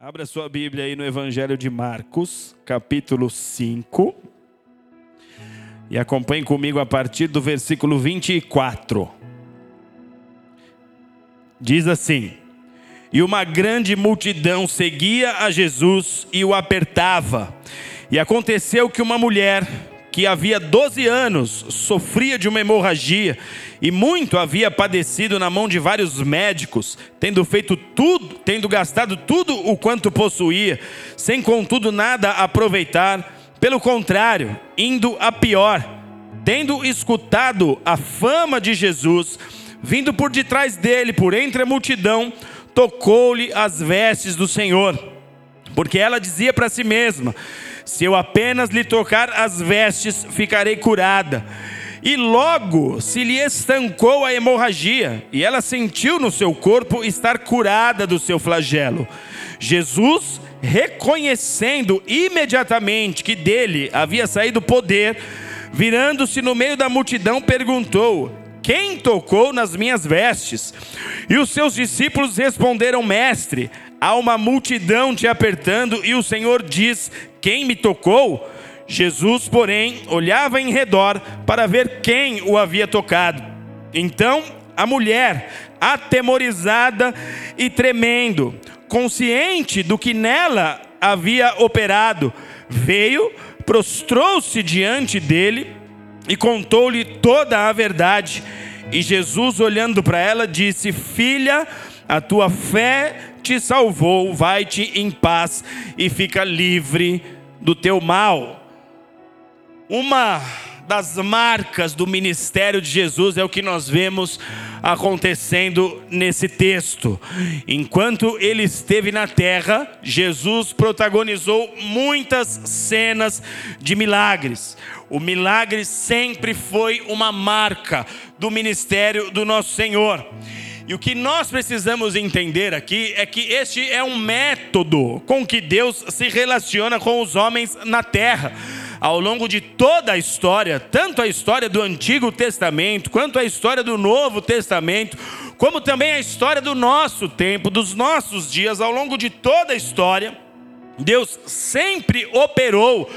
Abra sua Bíblia aí no Evangelho de Marcos, capítulo 5. E acompanhe comigo a partir do versículo 24. Diz assim: E uma grande multidão seguia a Jesus e o apertava. E aconteceu que uma mulher que havia 12 anos sofria de uma hemorragia e muito havia padecido na mão de vários médicos, tendo feito tudo, tendo gastado tudo o quanto possuía, sem contudo nada aproveitar, pelo contrário, indo a pior, tendo escutado a fama de Jesus, vindo por detrás dele, por entre a multidão, tocou-lhe as vestes do Senhor, porque ela dizia para si mesma: se eu apenas lhe tocar as vestes, ficarei curada. E logo se lhe estancou a hemorragia, e ela sentiu no seu corpo estar curada do seu flagelo. Jesus, reconhecendo imediatamente que dele havia saído poder, virando-se no meio da multidão, perguntou: Quem tocou nas minhas vestes? E os seus discípulos responderam: Mestre, há uma multidão te apertando, e o Senhor diz: quem me tocou? Jesus, porém, olhava em redor para ver quem o havia tocado. Então a mulher, atemorizada e tremendo, consciente do que nela havia operado, veio, prostrou-se diante dele e contou-lhe toda a verdade. E Jesus, olhando para ela, disse: Filha, a tua fé te salvou, vai-te em paz e fica livre do teu mal. Uma das marcas do ministério de Jesus é o que nós vemos acontecendo nesse texto. Enquanto ele esteve na terra, Jesus protagonizou muitas cenas de milagres. O milagre sempre foi uma marca do ministério do nosso Senhor. E o que nós precisamos entender aqui é que este é um método com que Deus se relaciona com os homens na terra. Ao longo de toda a história, tanto a história do Antigo Testamento, quanto a história do Novo Testamento, como também a história do nosso tempo, dos nossos dias, ao longo de toda a história, Deus sempre operou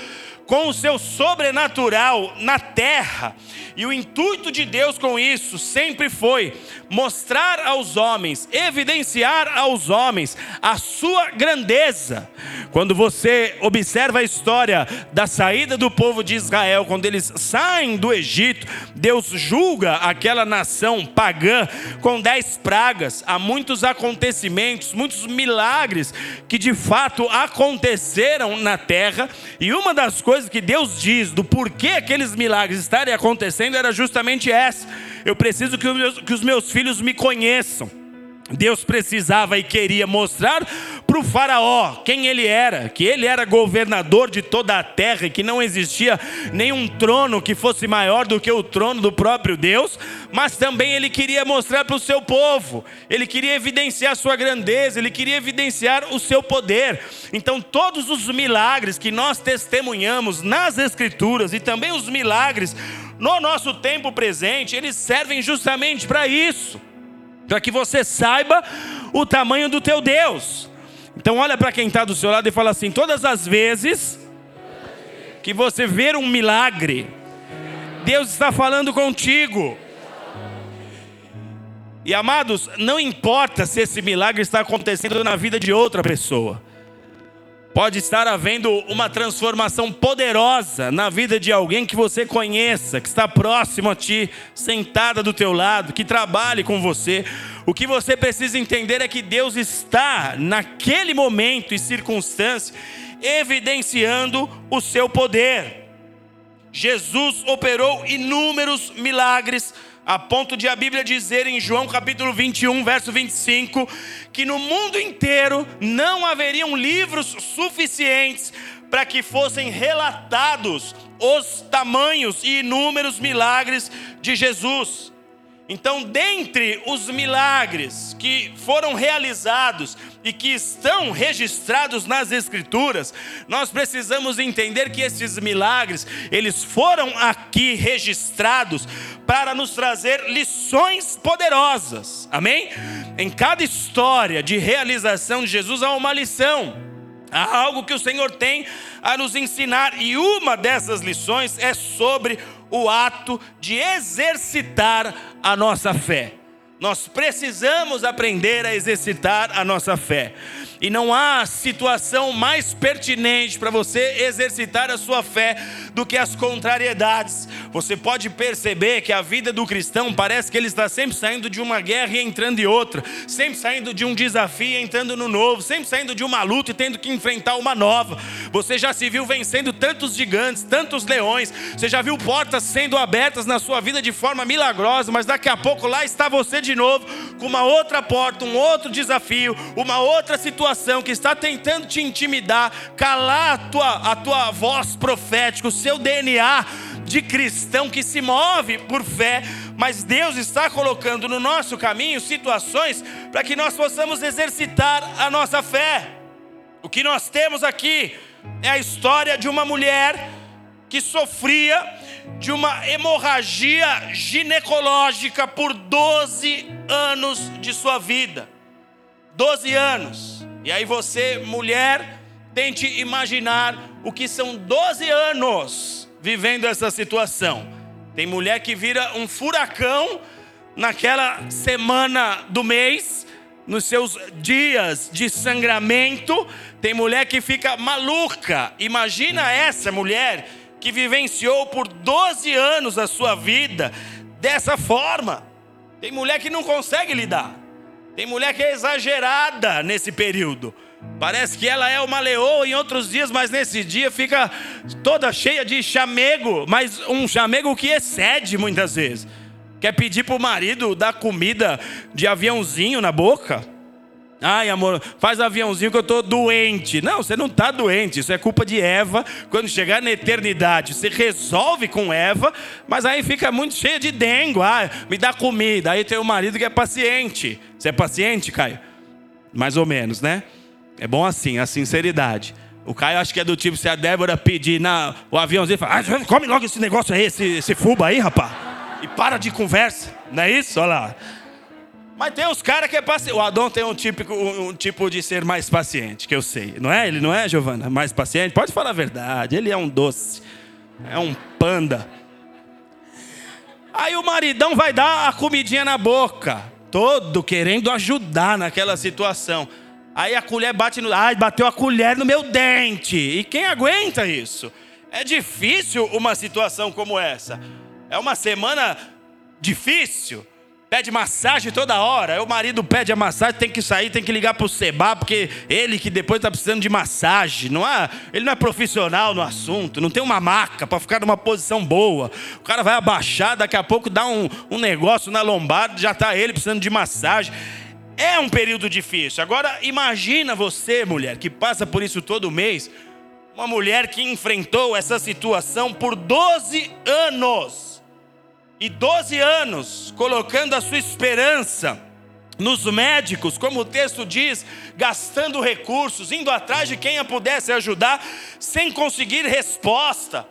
com o seu sobrenatural na terra. E o intuito de Deus com isso sempre foi mostrar aos homens, evidenciar aos homens a sua grandeza. Quando você observa a história da saída do povo de Israel, quando eles saem do Egito, Deus julga aquela nação pagã com dez pragas. Há muitos acontecimentos, muitos milagres que de fato aconteceram na terra, e uma das coisas que Deus diz do porquê aqueles milagres estarem acontecendo era justamente essa: eu preciso que os meus, que os meus filhos me conheçam. Deus precisava e queria mostrar para o Faraó quem ele era, que ele era governador de toda a terra e que não existia nenhum trono que fosse maior do que o trono do próprio Deus, mas também ele queria mostrar para o seu povo, ele queria evidenciar sua grandeza, ele queria evidenciar o seu poder. Então, todos os milagres que nós testemunhamos nas Escrituras e também os milagres no nosso tempo presente, eles servem justamente para isso para que você saiba o tamanho do teu Deus. Então olha para quem está do seu lado e fala assim: todas as vezes que você ver um milagre, Deus está falando contigo. E amados, não importa se esse milagre está acontecendo na vida de outra pessoa. Pode estar havendo uma transformação poderosa na vida de alguém que você conheça, que está próximo a ti, sentada do teu lado, que trabalhe com você. O que você precisa entender é que Deus está naquele momento e circunstância evidenciando o seu poder. Jesus operou inúmeros milagres a ponto de a Bíblia dizer em João capítulo 21, verso 25, que no mundo inteiro não haveriam livros suficientes para que fossem relatados os tamanhos e inúmeros milagres de Jesus. Então, dentre os milagres que foram realizados e que estão registrados nas escrituras, nós precisamos entender que esses milagres, eles foram aqui registrados para nos trazer lições poderosas. Amém? em cada história de realização de Jesus há uma lição. Há algo que o Senhor tem a nos ensinar, e uma dessas lições é sobre o ato de exercitar a nossa fé. Nós precisamos aprender a exercitar a nossa fé. E não há situação mais pertinente para você exercitar a sua fé do que as contrariedades. Você pode perceber que a vida do cristão parece que ele está sempre saindo de uma guerra e entrando em outra, sempre saindo de um desafio e entrando no novo, sempre saindo de uma luta e tendo que enfrentar uma nova. Você já se viu vencendo tantos gigantes, tantos leões, você já viu portas sendo abertas na sua vida de forma milagrosa, mas daqui a pouco lá está você de novo com uma outra porta, um outro desafio, uma outra situação situação que está tentando te intimidar, calar a tua, a tua voz profética, o seu DNA de cristão que se move por fé, mas Deus está colocando no nosso caminho situações para que nós possamos exercitar a nossa fé. O que nós temos aqui é a história de uma mulher que sofria de uma hemorragia ginecológica por 12 anos de sua vida. 12 anos. E aí você, mulher, tente imaginar o que são 12 anos vivendo essa situação. Tem mulher que vira um furacão naquela semana do mês, nos seus dias de sangramento. Tem mulher que fica maluca. Imagina essa mulher que vivenciou por 12 anos a sua vida dessa forma. Tem mulher que não consegue lidar. Tem mulher que é exagerada nesse período. Parece que ela é uma leoa em outros dias, mas nesse dia fica toda cheia de chamego, mas um chamego que excede muitas vezes. Quer pedir para o marido dar comida de aviãozinho na boca? Ai, amor, faz aviãozinho que eu estou doente. Não, você não está doente. Isso é culpa de Eva. Quando chegar na eternidade, você resolve com Eva, mas aí fica muito cheio de dengue. Ah, me dá comida. Aí tem o marido que é paciente. Você é paciente, Caio? Mais ou menos, né? É bom assim, a sinceridade. O Caio acho que é do tipo, se a Débora pedir na, o aviãozinho, fala, ah, come logo esse negócio aí, esse, esse fuba aí, rapaz. E para de conversa. Não é isso? Olha lá. Mas tem os caras que é paciente. O Adão tem um, típico, um tipo de ser mais paciente, que eu sei. Não é? Ele não é, Giovana? Mais paciente? Pode falar a verdade. Ele é um doce. É um panda. Aí o maridão vai dar a comidinha na boca. Todo querendo ajudar naquela situação. Aí a colher bate no. Ai, bateu a colher no meu dente. E quem aguenta isso? É difícil uma situação como essa. É uma semana difícil pede massagem toda hora. Aí o marido pede a massagem, tem que sair, tem que ligar para o Seba, porque ele que depois está precisando de massagem. Não é, ele não é profissional no assunto, não tem uma maca para ficar numa posição boa. O cara vai abaixar, daqui a pouco dá um, um negócio na lombada, já está ele precisando de massagem. É um período difícil. Agora imagina você, mulher, que passa por isso todo mês, uma mulher que enfrentou essa situação por 12 anos e 12 anos colocando a sua esperança nos médicos, como o texto diz, gastando recursos, indo atrás de quem a pudesse ajudar, sem conseguir resposta.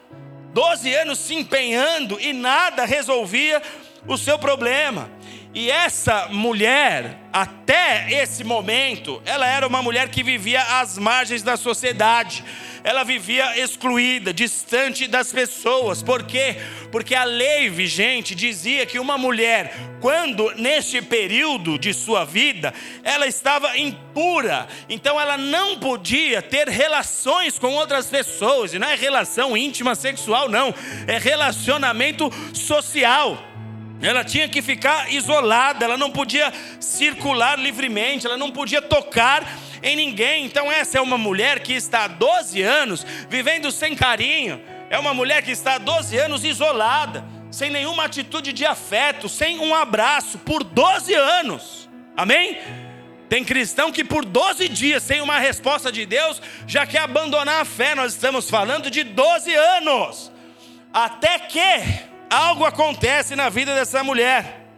12 anos se empenhando e nada resolvia o seu problema. E essa mulher, até esse momento, ela era uma mulher que vivia às margens da sociedade. Ela vivia excluída, distante das pessoas. Por quê? Porque a lei vigente dizia que uma mulher, quando neste período de sua vida, ela estava impura, então ela não podia ter relações com outras pessoas. E não é relação íntima sexual, não, é relacionamento social. Ela tinha que ficar isolada, ela não podia circular livremente, ela não podia tocar em ninguém. Então, essa é uma mulher que está há 12 anos vivendo sem carinho, é uma mulher que está há 12 anos isolada, sem nenhuma atitude de afeto, sem um abraço, por 12 anos. Amém? Tem cristão que por 12 dias, sem uma resposta de Deus, já quer abandonar a fé. Nós estamos falando de 12 anos. Até que algo acontece na vida dessa mulher.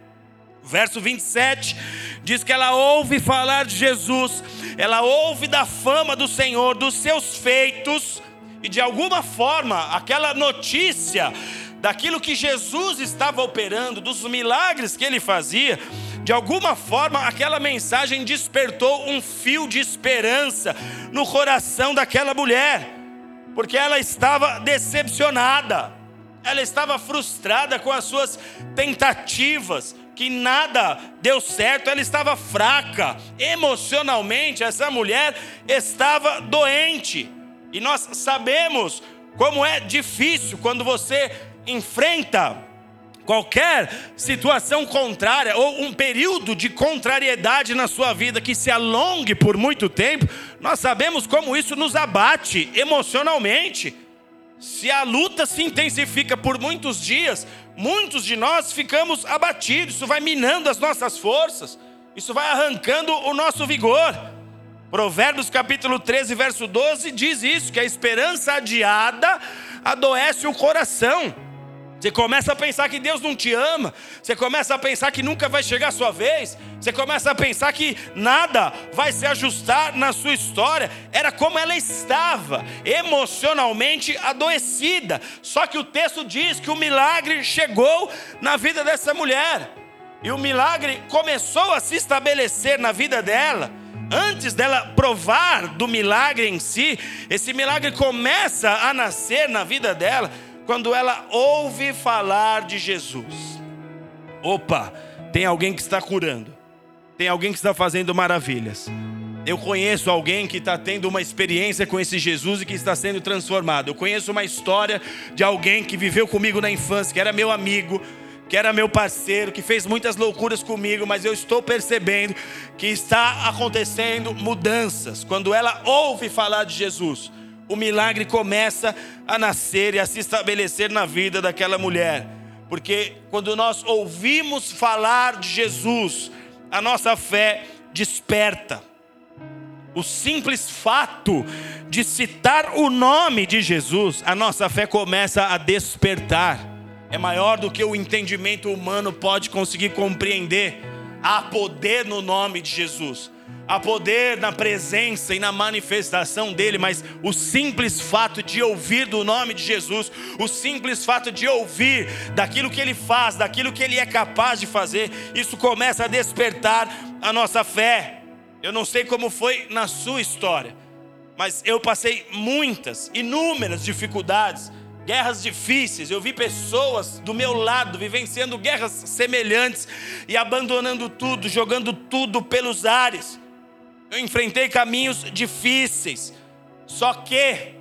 Verso 27 diz que ela ouve falar de Jesus, ela ouve da fama do Senhor, dos seus feitos, e de alguma forma aquela notícia daquilo que Jesus estava operando, dos milagres que ele fazia, De alguma forma, aquela mensagem despertou um fio de esperança no coração daquela mulher, porque ela estava decepcionada, ela estava frustrada com as suas tentativas, que nada deu certo, ela estava fraca, emocionalmente, essa mulher estava doente, e nós sabemos como é difícil quando você enfrenta qualquer situação contrária ou um período de contrariedade na sua vida que se alongue por muito tempo, nós sabemos como isso nos abate emocionalmente. Se a luta se intensifica por muitos dias, muitos de nós ficamos abatidos, isso vai minando as nossas forças, isso vai arrancando o nosso vigor. Provérbios capítulo 13, verso 12 diz isso: que a esperança adiada adoece o coração. Você começa a pensar que Deus não te ama, você começa a pensar que nunca vai chegar a sua vez, você começa a pensar que nada vai se ajustar na sua história. Era como ela estava, emocionalmente adoecida. Só que o texto diz que o milagre chegou na vida dessa mulher, e o milagre começou a se estabelecer na vida dela antes dela provar do milagre em si, esse milagre começa a nascer na vida dela quando ela ouve falar de Jesus. Opa, tem alguém que está curando, tem alguém que está fazendo maravilhas. Eu conheço alguém que está tendo uma experiência com esse Jesus e que está sendo transformado. Eu conheço uma história de alguém que viveu comigo na infância, que era meu amigo, que era meu parceiro, que fez muitas loucuras comigo, mas eu estou percebendo que está acontecendo mudanças. Quando ela ouve falar de Jesus, o milagre começa a nascer e a se estabelecer na vida daquela mulher. Porque quando nós ouvimos falar de Jesus, a nossa fé desperta. O simples fato de citar o nome de Jesus, a nossa fé começa a despertar é maior do que o entendimento humano pode conseguir compreender. Há poder no nome de Jesus, há poder na presença e na manifestação dele, mas o simples fato de ouvir do nome de Jesus, o simples fato de ouvir daquilo que ele faz, daquilo que ele é capaz de fazer, isso começa a despertar a nossa fé. Eu não sei como foi na sua história, mas eu passei muitas, inúmeras dificuldades guerras difíceis. Eu vi pessoas do meu lado vivenciando guerras semelhantes e abandonando tudo, jogando tudo pelos ares. Eu enfrentei caminhos difíceis. Só que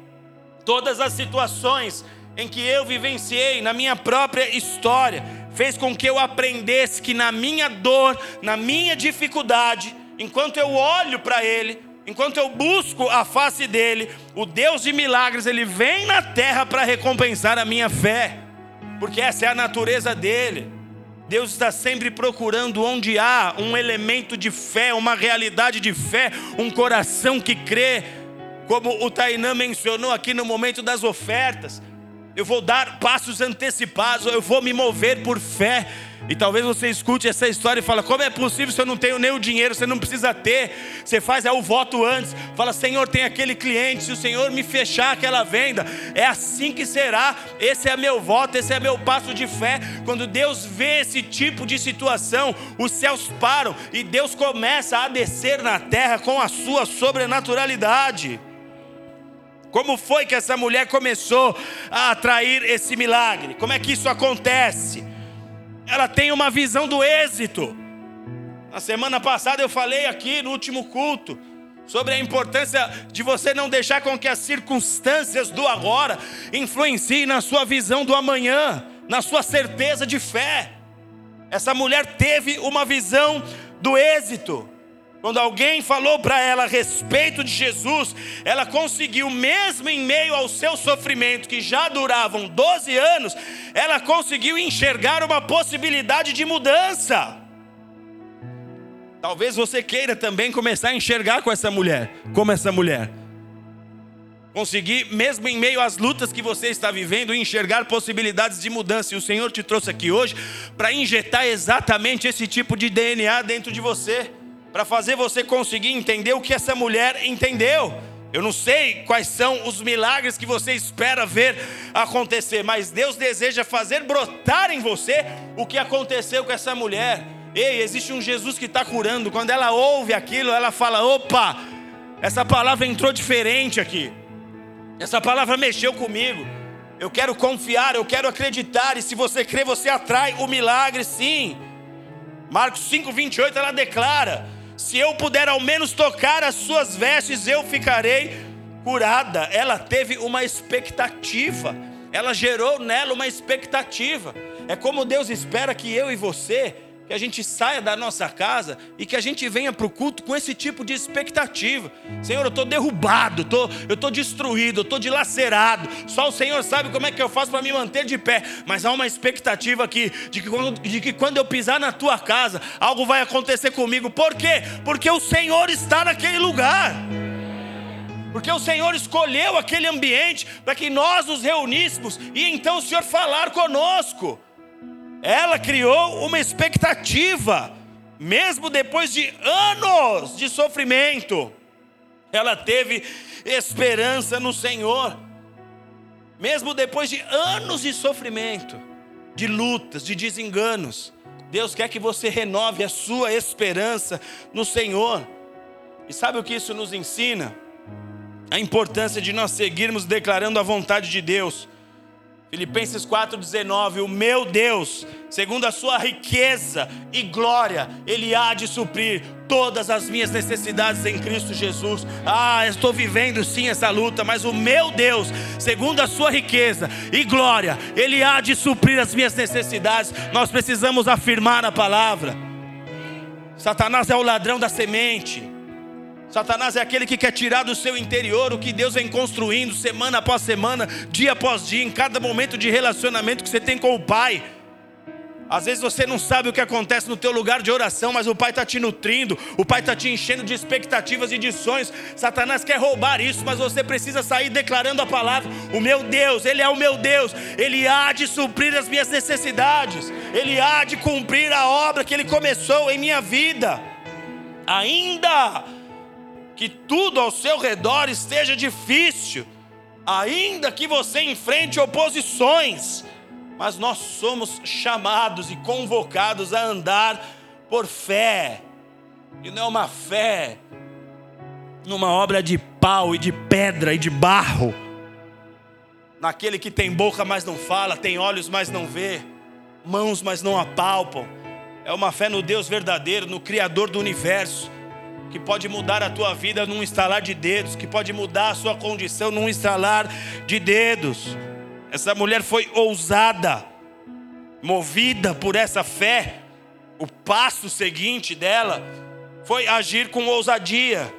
todas as situações em que eu vivenciei na minha própria história fez com que eu aprendesse que na minha dor, na minha dificuldade, enquanto eu olho para ele, Enquanto eu busco a face dele, o Deus de milagres, ele vem na terra para recompensar a minha fé, porque essa é a natureza dele. Deus está sempre procurando onde há um elemento de fé, uma realidade de fé, um coração que crê, como o Tainã mencionou aqui no momento das ofertas. Eu vou dar passos antecipados, eu vou me mover por fé. E talvez você escute essa história e fala: como é possível se eu não tenho nem o dinheiro? Você não precisa ter. Você faz é o voto antes. Fala: Senhor, tem aquele cliente. Se o Senhor me fechar aquela venda, é assim que será. Esse é meu voto, esse é meu passo de fé. Quando Deus vê esse tipo de situação, os céus param e Deus começa a descer na terra com a sua sobrenaturalidade. Como foi que essa mulher começou a atrair esse milagre? Como é que isso acontece? Ela tem uma visão do êxito. Na semana passada eu falei aqui no último culto sobre a importância de você não deixar com que as circunstâncias do agora influenciem na sua visão do amanhã, na sua certeza de fé. Essa mulher teve uma visão do êxito. Quando alguém falou para ela a respeito de Jesus, ela conseguiu, mesmo em meio ao seu sofrimento, que já duravam 12 anos, ela conseguiu enxergar uma possibilidade de mudança. Talvez você queira também começar a enxergar com essa mulher, como essa mulher. Conseguir, mesmo em meio às lutas que você está vivendo, enxergar possibilidades de mudança. E o Senhor te trouxe aqui hoje para injetar exatamente esse tipo de DNA dentro de você para fazer você conseguir entender o que essa mulher entendeu. Eu não sei quais são os milagres que você espera ver acontecer, mas Deus deseja fazer brotar em você o que aconteceu com essa mulher. Ei, existe um Jesus que está curando. Quando ela ouve aquilo, ela fala: opa, essa palavra entrou diferente aqui. Essa palavra mexeu comigo. Eu quero confiar, eu quero acreditar. E se você crê, você atrai o milagre, sim. Marcos 5,28 ela declara: Se eu puder ao menos tocar as suas vestes, eu ficarei curada. Ela teve uma expectativa, ela gerou nela uma expectativa. É como Deus espera que eu e você que a gente saia da nossa casa e que a gente venha para o culto com esse tipo de expectativa. Senhor, eu estou derrubado, tô, eu estou destruído, eu estou dilacerado. Só o Senhor sabe como é que eu faço para me manter de pé. Mas há uma expectativa aqui de que, quando, de que quando eu pisar na tua casa, algo vai acontecer comigo. Por quê? Porque o Senhor está naquele lugar. Porque o Senhor escolheu aquele ambiente para que nós nos reuníssemos e então o Senhor falar conosco. Ela criou uma expectativa, mesmo depois de anos de sofrimento, ela teve esperança no Senhor, mesmo depois de anos de sofrimento, de lutas, de desenganos. Deus quer que você renove a sua esperança no Senhor. E sabe o que isso nos ensina? A importância de nós seguirmos declarando a vontade de Deus Filipenses 4,19: O meu Deus, segundo a sua riqueza e glória, Ele há de suprir todas as minhas necessidades em Cristo Jesus. Ah, estou vivendo sim essa luta, mas o meu Deus, segundo a sua riqueza e glória, Ele há de suprir as minhas necessidades. Nós precisamos afirmar a palavra. Satanás é o ladrão da semente. Satanás é aquele que quer tirar do seu interior o que Deus vem construindo semana após semana, dia após dia, em cada momento de relacionamento que você tem com o Pai. Às vezes você não sabe o que acontece no teu lugar de oração, mas o Pai está te nutrindo, o Pai está te enchendo de expectativas e de sonhos. Satanás quer roubar isso, mas você precisa sair declarando a palavra: O meu Deus, Ele é o meu Deus, Ele há de suprir as minhas necessidades, Ele há de cumprir a obra que Ele começou em minha vida. Ainda que tudo ao seu redor esteja difícil, ainda que você enfrente oposições, mas nós somos chamados e convocados a andar por fé, e não é uma fé numa obra de pau e de pedra e de barro, naquele que tem boca, mas não fala, tem olhos, mas não vê, mãos, mas não apalpam. É uma fé no Deus verdadeiro, no Criador do universo que pode mudar a tua vida num estalar de dedos, que pode mudar a sua condição num estalar de dedos. Essa mulher foi ousada, movida por essa fé. O passo seguinte dela foi agir com ousadia.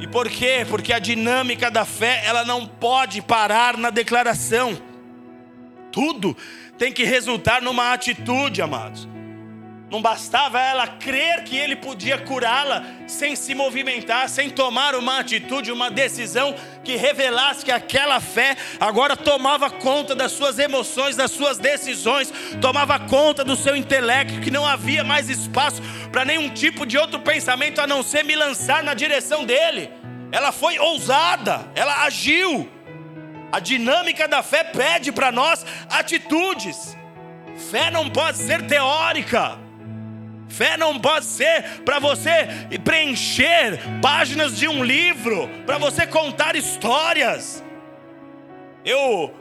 E por quê? Porque a dinâmica da fé, ela não pode parar na declaração. Tudo tem que resultar numa atitude, amados. Não bastava ela crer que ele podia curá-la sem se movimentar, sem tomar uma atitude, uma decisão que revelasse que aquela fé agora tomava conta das suas emoções, das suas decisões, tomava conta do seu intelecto, que não havia mais espaço para nenhum tipo de outro pensamento a não ser me lançar na direção dele. Ela foi ousada, ela agiu. A dinâmica da fé pede para nós atitudes. Fé não pode ser teórica. Fé não pode ser para você preencher páginas de um livro, para você contar histórias. Eu,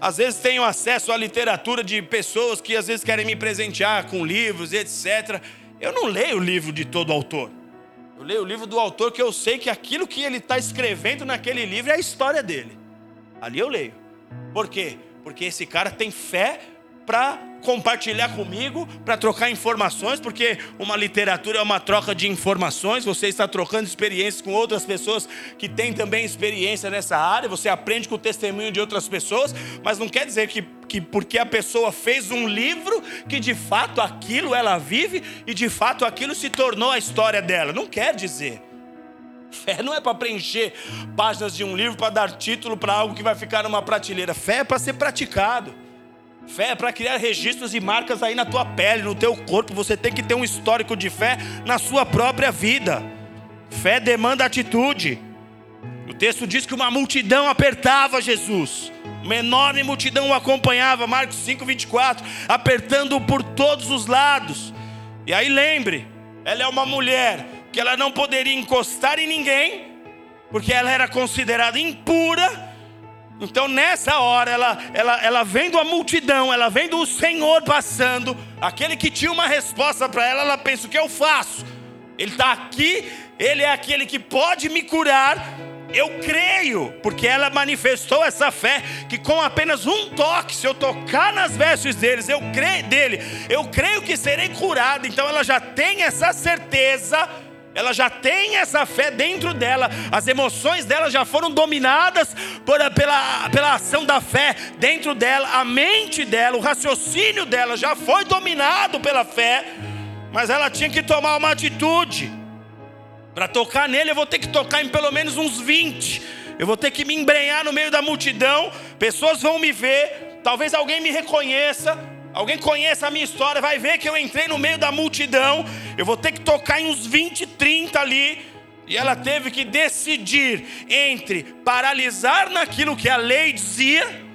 às vezes, tenho acesso à literatura de pessoas que às vezes querem me presentear com livros, etc. Eu não leio o livro de todo autor. Eu leio o livro do autor que eu sei que aquilo que ele está escrevendo naquele livro é a história dele. Ali eu leio. Por quê? Porque esse cara tem fé para compartilhar comigo, para trocar informações, porque uma literatura é uma troca de informações, você está trocando experiências com outras pessoas que têm também experiência nessa área, você aprende com o testemunho de outras pessoas, mas não quer dizer que, que porque a pessoa fez um livro, que de fato aquilo ela vive e de fato aquilo se tornou a história dela. Não quer dizer. Fé não é para preencher páginas de um livro, para dar título para algo que vai ficar numa prateleira. Fé é para ser praticado. Fé é para criar registros e marcas aí na tua pele, no teu corpo. Você tem que ter um histórico de fé na sua própria vida. Fé demanda atitude. O texto diz que uma multidão apertava Jesus. Uma enorme multidão o acompanhava, Marcos 5, 24, apertando-o por todos os lados. E aí lembre, ela é uma mulher que ela não poderia encostar em ninguém, porque ela era considerada impura. Então nessa hora ela, ela, ela vendo a multidão, ela vendo o Senhor passando, aquele que tinha uma resposta para ela, ela pensa: o que eu faço? Ele está aqui, ele é aquele que pode me curar. Eu creio, porque ela manifestou essa fé que com apenas um toque, se eu tocar nas vestes deles, eu creio dele, eu creio que serei curado. Então ela já tem essa certeza ela já tem essa fé dentro dela, as emoções dela já foram dominadas por, pela, pela ação da fé dentro dela, a mente dela, o raciocínio dela já foi dominado pela fé, mas ela tinha que tomar uma atitude. Para tocar nele, eu vou ter que tocar em pelo menos uns 20. Eu vou ter que me embrenhar no meio da multidão. Pessoas vão me ver. Talvez alguém me reconheça. Alguém conheça a minha história, vai ver que eu entrei no meio da multidão. Eu vou ter que tocar em uns 20, 30 ali. E ela teve que decidir entre paralisar naquilo que a lei dizia.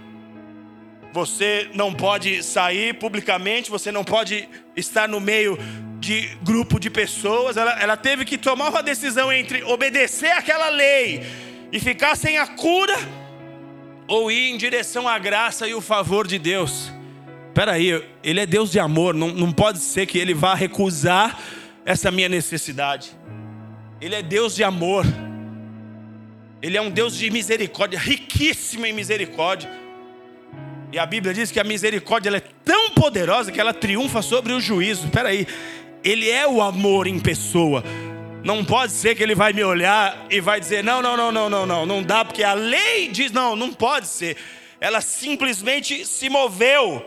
Você não pode sair publicamente, você não pode estar no meio de grupo de pessoas. Ela, ela teve que tomar uma decisão entre obedecer aquela lei e ficar sem a cura, ou ir em direção à graça e o favor de Deus. Peraí, Ele é Deus de amor, não, não pode ser que Ele vá recusar essa minha necessidade. Ele é Deus de amor, Ele é um Deus de misericórdia, riquíssimo em misericórdia. E a Bíblia diz que a misericórdia é tão poderosa que ela triunfa sobre o juízo. Peraí, Ele é o amor em pessoa. Não pode ser que Ele vai me olhar e vai dizer: não, não, não, não, não, não, não dá, porque a lei diz: não, não pode ser. Ela simplesmente se moveu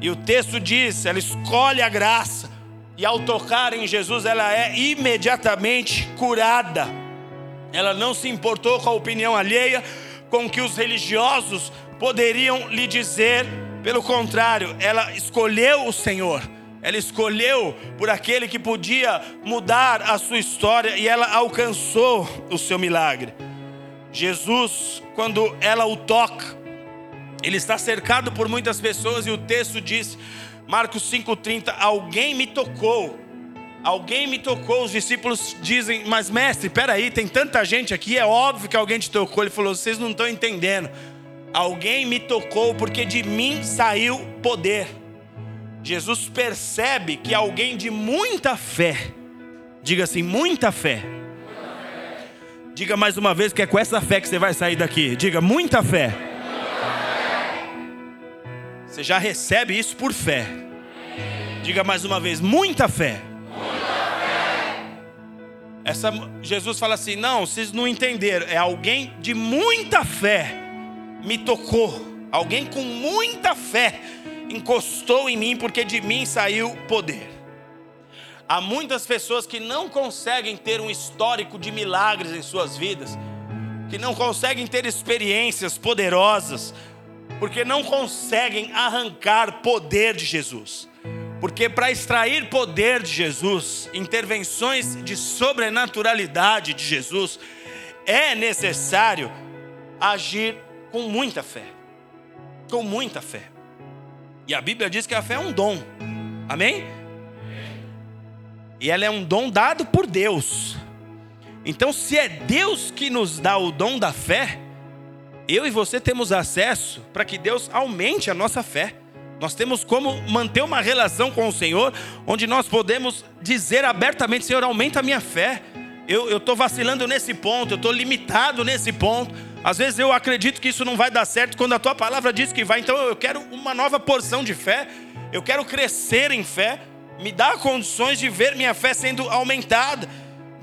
e o texto diz: ela escolhe a graça, e ao tocar em Jesus, ela é imediatamente curada. Ela não se importou com a opinião alheia, com o que os religiosos poderiam lhe dizer, pelo contrário, ela escolheu o Senhor. Ela escolheu por aquele que podia mudar a sua história e ela alcançou o seu milagre. Jesus, quando ela o toca, ele está cercado por muitas pessoas e o texto diz, Marcos 5,30: Alguém me tocou. Alguém me tocou. Os discípulos dizem, mas mestre, peraí, tem tanta gente aqui, é óbvio que alguém te tocou. Ele falou: vocês não estão entendendo. Alguém me tocou porque de mim saiu poder. Jesus percebe que alguém de muita fé, diga assim, muita fé. Diga mais uma vez que é com essa fé que você vai sair daqui. Diga, muita fé. Você já recebe isso por fé. Diga mais uma vez, muita fé. Essa, Jesus fala assim: não, vocês não entenderam. É alguém de muita fé me tocou. Alguém com muita fé encostou em mim, porque de mim saiu poder. Há muitas pessoas que não conseguem ter um histórico de milagres em suas vidas, que não conseguem ter experiências poderosas, porque não conseguem arrancar poder de Jesus. Porque para extrair poder de Jesus, intervenções de sobrenaturalidade de Jesus, é necessário agir com muita fé. Com muita fé. E a Bíblia diz que a fé é um dom. Amém? E ela é um dom dado por Deus. Então, se é Deus que nos dá o dom da fé, eu e você temos acesso para que Deus aumente a nossa fé. Nós temos como manter uma relação com o Senhor, onde nós podemos dizer abertamente: Senhor, aumenta a minha fé. Eu estou vacilando nesse ponto, eu estou limitado nesse ponto. Às vezes eu acredito que isso não vai dar certo quando a tua palavra diz que vai. Então eu quero uma nova porção de fé. Eu quero crescer em fé. Me dá condições de ver minha fé sendo aumentada.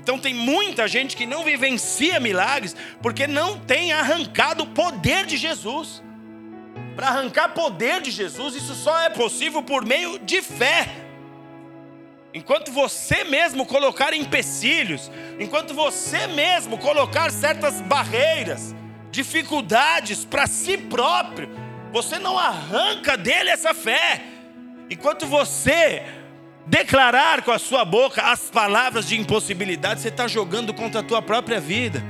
Então tem muita gente que não vivencia milagres porque não tem arrancado o poder de Jesus. Para arrancar poder de Jesus, isso só é possível por meio de fé. Enquanto você mesmo colocar empecilhos, enquanto você mesmo colocar certas barreiras, dificuldades para si próprio, você não arranca dele essa fé. Enquanto você declarar com a sua boca as palavras de impossibilidade, você está jogando contra a tua própria vida.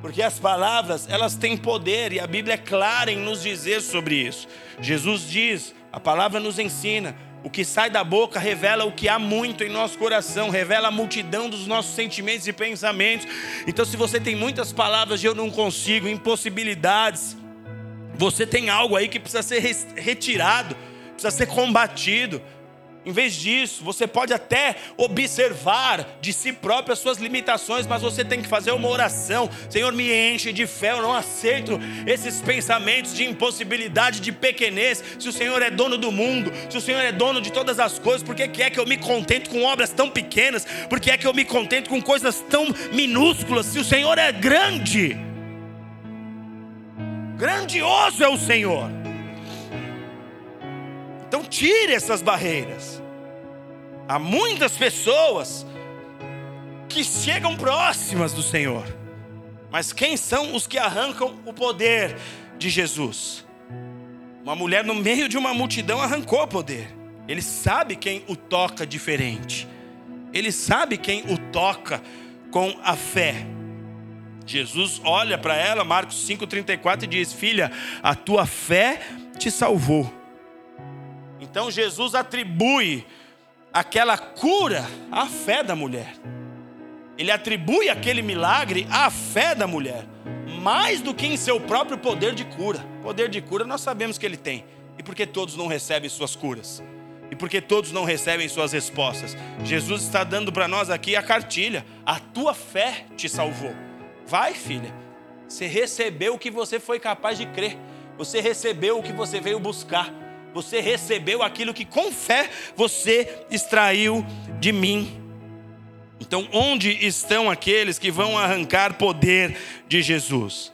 Porque as palavras, elas têm poder e a Bíblia é clara em nos dizer sobre isso. Jesus diz, a palavra nos ensina O que sai da boca revela o que há muito em nosso coração, revela a multidão dos nossos sentimentos e pensamentos. Então, se você tem muitas palavras de eu não consigo, impossibilidades, você tem algo aí que precisa ser retirado, precisa ser combatido. Em vez disso, você pode até observar de si próprio as suas limitações, mas você tem que fazer uma oração. Senhor, me enche de fé, eu não aceito esses pensamentos de impossibilidade, de pequenez. Se o Senhor é dono do mundo, se o Senhor é dono de todas as coisas, por que, é que eu me contento com obras tão pequenas? Por que é que eu me contento com coisas tão minúsculas? Se o Senhor é grande, grandioso é o Senhor. Então tire essas barreiras. Há muitas pessoas que chegam próximas do Senhor. Mas quem são os que arrancam o poder de Jesus? Uma mulher no meio de uma multidão arrancou o poder. Ele sabe quem o toca diferente. Ele sabe quem o toca com a fé. Jesus olha para ela, Marcos 5,34, e diz: Filha, a tua fé te salvou. Então Jesus atribui aquela cura à fé da mulher. Ele atribui aquele milagre à fé da mulher, mais do que em seu próprio poder de cura. Poder de cura nós sabemos que ele tem. E por que todos não recebem suas curas? E por que todos não recebem suas respostas? Jesus está dando para nós aqui a cartilha. A tua fé te salvou. Vai, filha. Você recebeu o que você foi capaz de crer. Você recebeu o que você veio buscar. Você recebeu aquilo que com fé você extraiu de mim. Então, onde estão aqueles que vão arrancar poder de Jesus?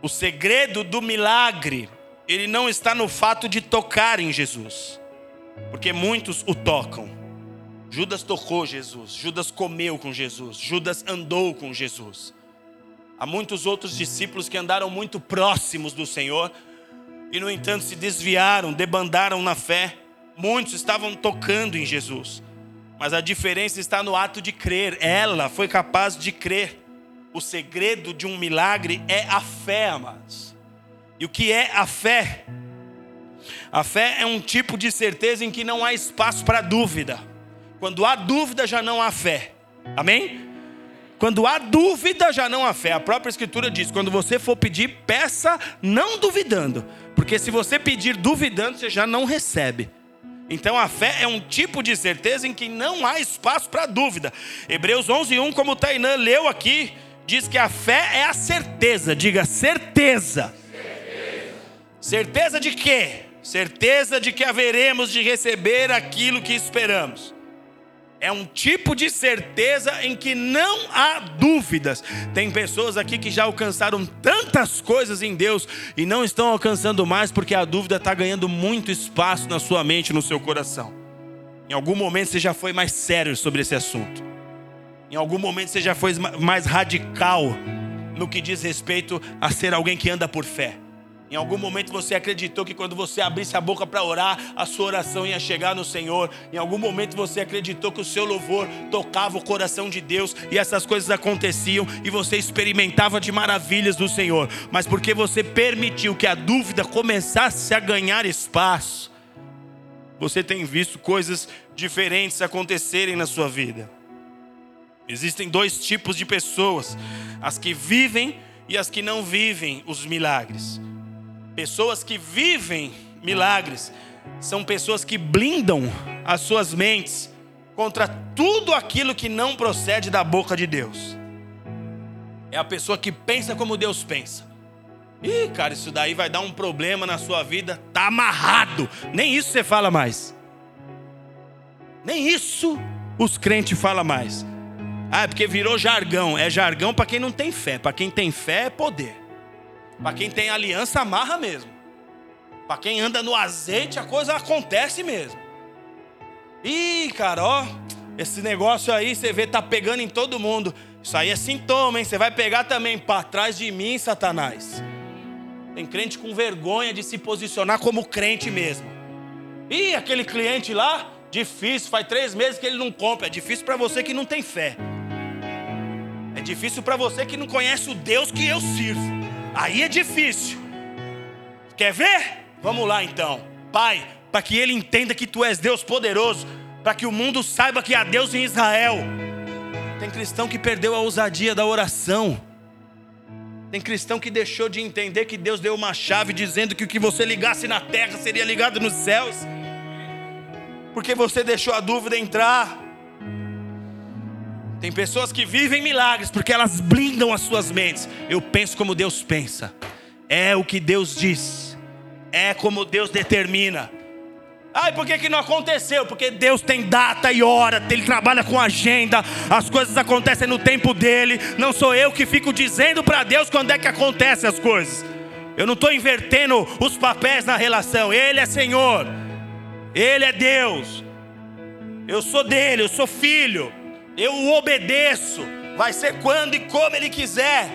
O segredo do milagre, ele não está no fato de tocar em Jesus, porque muitos o tocam. Judas tocou Jesus, Judas comeu com Jesus, Judas andou com Jesus. Há muitos outros discípulos que andaram muito próximos do Senhor, e, no entanto, se desviaram, debandaram na fé. Muitos estavam tocando em Jesus, mas a diferença está no ato de crer. Ela foi capaz de crer. O segredo de um milagre é a fé, amados. E o que é a fé? A fé é um tipo de certeza em que não há espaço para dúvida. Quando há dúvida, já não há fé. Amém? Quando há dúvida, já não há fé. A própria Escritura diz: quando você for pedir, peça não duvidando. Porque se você pedir duvidando, você já não recebe. Então a fé é um tipo de certeza em que não há espaço para dúvida. Hebreus 11:1, como o Tainã leu aqui, diz que a fé é a certeza. Diga certeza. Certeza, certeza de quê? Certeza de que haveremos de receber aquilo que esperamos é um tipo de certeza em que não há dúvidas. Tem pessoas aqui que já alcançaram tantas coisas em Deus e não estão alcançando mais porque a dúvida está ganhando muito espaço na sua mente, no seu coração. Em algum momento você já foi mais sério sobre esse assunto. Em algum momento você já foi mais radical no que diz respeito a ser alguém que anda por fé. Em algum momento você acreditou que quando você abrisse a boca para orar, a sua oração ia chegar no Senhor. Em algum momento você acreditou que o seu louvor tocava o coração de Deus e essas coisas aconteciam e você experimentava de maravilhas do Senhor. Mas porque você permitiu que a dúvida começasse a ganhar espaço, você tem visto coisas diferentes acontecerem na sua vida. Existem dois tipos de pessoas: as que vivem e as que não vivem os milagres. Pessoas que vivem milagres são pessoas que blindam as suas mentes contra tudo aquilo que não procede da boca de Deus. É a pessoa que pensa como Deus pensa. Ih, cara, isso daí vai dar um problema na sua vida, tá amarrado. Nem isso você fala mais. Nem isso os crentes falam mais. Ah, é porque virou jargão. É jargão para quem não tem fé. Para quem tem fé é poder. Para quem tem aliança, amarra mesmo. Para quem anda no azeite, a coisa acontece mesmo. Ih, cara, ó, esse negócio aí você vê tá pegando em todo mundo. Isso aí é sintoma, hein? Você vai pegar também para trás de mim, Satanás. Tem crente com vergonha de se posicionar como crente mesmo. Ih, aquele cliente lá, difícil, faz três meses que ele não compra. É difícil para você que não tem fé. É difícil para você que não conhece o Deus que eu sirvo. Aí é difícil. Quer ver? Vamos lá então. Pai, para que ele entenda que tu és Deus poderoso, para que o mundo saiba que há Deus em Israel. Tem cristão que perdeu a ousadia da oração. Tem cristão que deixou de entender que Deus deu uma chave dizendo que o que você ligasse na terra seria ligado nos céus. Porque você deixou a dúvida entrar. Tem pessoas que vivem milagres porque elas blindam as suas mentes. Eu penso como Deus pensa. É o que Deus diz. É como Deus determina. Ai, por que, que não aconteceu? Porque Deus tem data e hora, Ele trabalha com agenda, as coisas acontecem no tempo dele. Não sou eu que fico dizendo para Deus quando é que acontecem as coisas. Eu não estou invertendo os papéis na relação. Ele é Senhor, Ele é Deus. Eu sou dele, eu sou filho, eu o obedeço. Vai ser quando e como Ele quiser.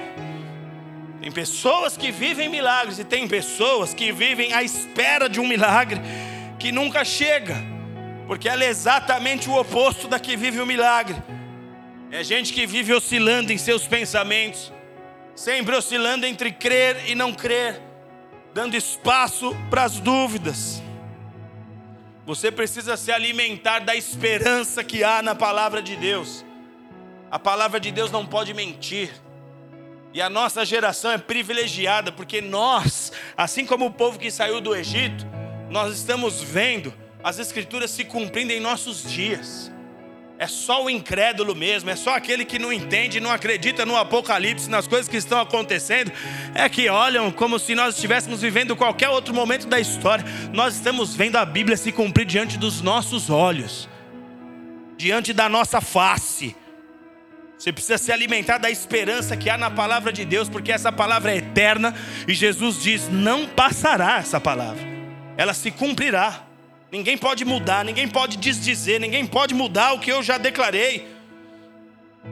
Tem pessoas que vivem milagres e tem pessoas que vivem à espera de um milagre que nunca chega, porque ela é exatamente o oposto da que vive o milagre. É gente que vive oscilando em seus pensamentos, sempre oscilando entre crer e não crer, dando espaço para as dúvidas. Você precisa se alimentar da esperança que há na palavra de Deus. A palavra de Deus não pode mentir. E a nossa geração é privilegiada, porque nós, assim como o povo que saiu do Egito, nós estamos vendo as Escrituras se cumprindo em nossos dias. É só o incrédulo mesmo, é só aquele que não entende, não acredita no Apocalipse, nas coisas que estão acontecendo, é que olham como se nós estivéssemos vivendo qualquer outro momento da história. Nós estamos vendo a Bíblia se cumprir diante dos nossos olhos, diante da nossa face. Você precisa se alimentar da esperança que há na palavra de Deus, porque essa palavra é eterna e Jesus diz: não passará essa palavra ela se cumprirá. Ninguém pode mudar, ninguém pode desdizer, ninguém pode mudar o que eu já declarei.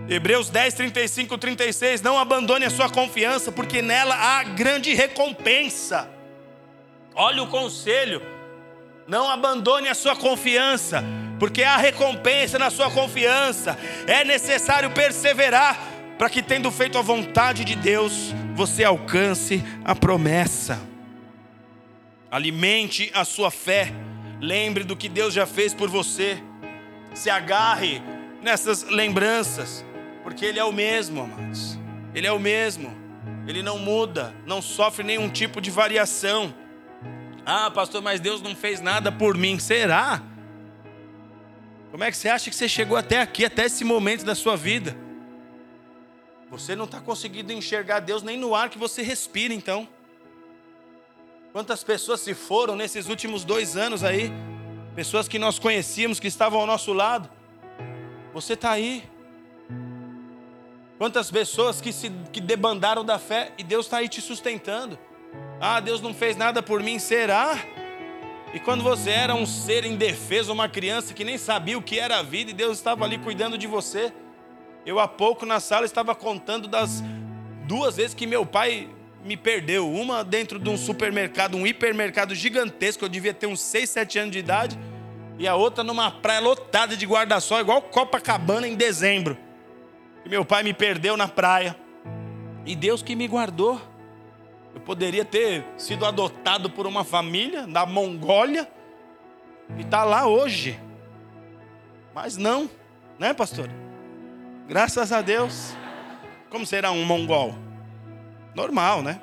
Hebreus 10, 35, 36. Não abandone a sua confiança, porque nela há grande recompensa. Olha o conselho. Não abandone a sua confiança, porque há recompensa na sua confiança. É necessário perseverar, para que, tendo feito a vontade de Deus, você alcance a promessa. Alimente a sua fé. Lembre do que Deus já fez por você. Se agarre nessas lembranças, porque Ele é o mesmo, amados. Ele é o mesmo. Ele não muda, não sofre nenhum tipo de variação. Ah, pastor, mas Deus não fez nada por mim. Será? Como é que você acha que você chegou até aqui, até esse momento da sua vida? Você não está conseguindo enxergar Deus nem no ar que você respira, então. Quantas pessoas se foram nesses últimos dois anos aí? Pessoas que nós conhecíamos, que estavam ao nosso lado. Você está aí. Quantas pessoas que se que debandaram da fé e Deus está aí te sustentando. Ah, Deus não fez nada por mim, será? E quando você era um ser indefeso, uma criança que nem sabia o que era a vida e Deus estava ali cuidando de você. Eu há pouco na sala estava contando das duas vezes que meu pai me perdeu. Uma dentro de um supermercado, um hipermercado gigantesco, eu devia ter uns 6, 7 anos de idade. E a outra numa praia lotada de guarda-sol, igual Copacabana em dezembro. E meu pai me perdeu na praia. E Deus que me guardou. Eu poderia ter sido adotado por uma família da Mongólia e tá lá hoje. Mas não, né, pastor? Graças a Deus. Como será um mongol? Normal, né?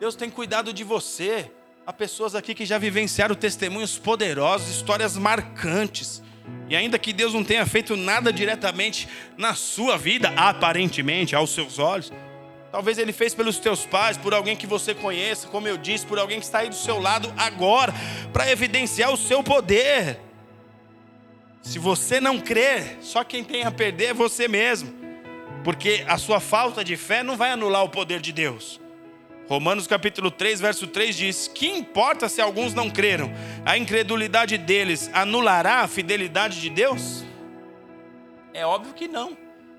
Deus tem cuidado de você. Há pessoas aqui que já vivenciaram testemunhos poderosos, histórias marcantes. E ainda que Deus não tenha feito nada diretamente na sua vida, aparentemente, aos seus olhos, talvez Ele fez pelos teus pais, por alguém que você conheça, como eu disse, por alguém que está aí do seu lado agora, para evidenciar o seu poder. Se você não crer, só quem tem a perder é você mesmo porque a sua falta de fé não vai anular o poder de Deus. Romanos capítulo 3, verso 3 diz: Que importa se alguns não creram? A incredulidade deles anulará a fidelidade de Deus? É óbvio que não.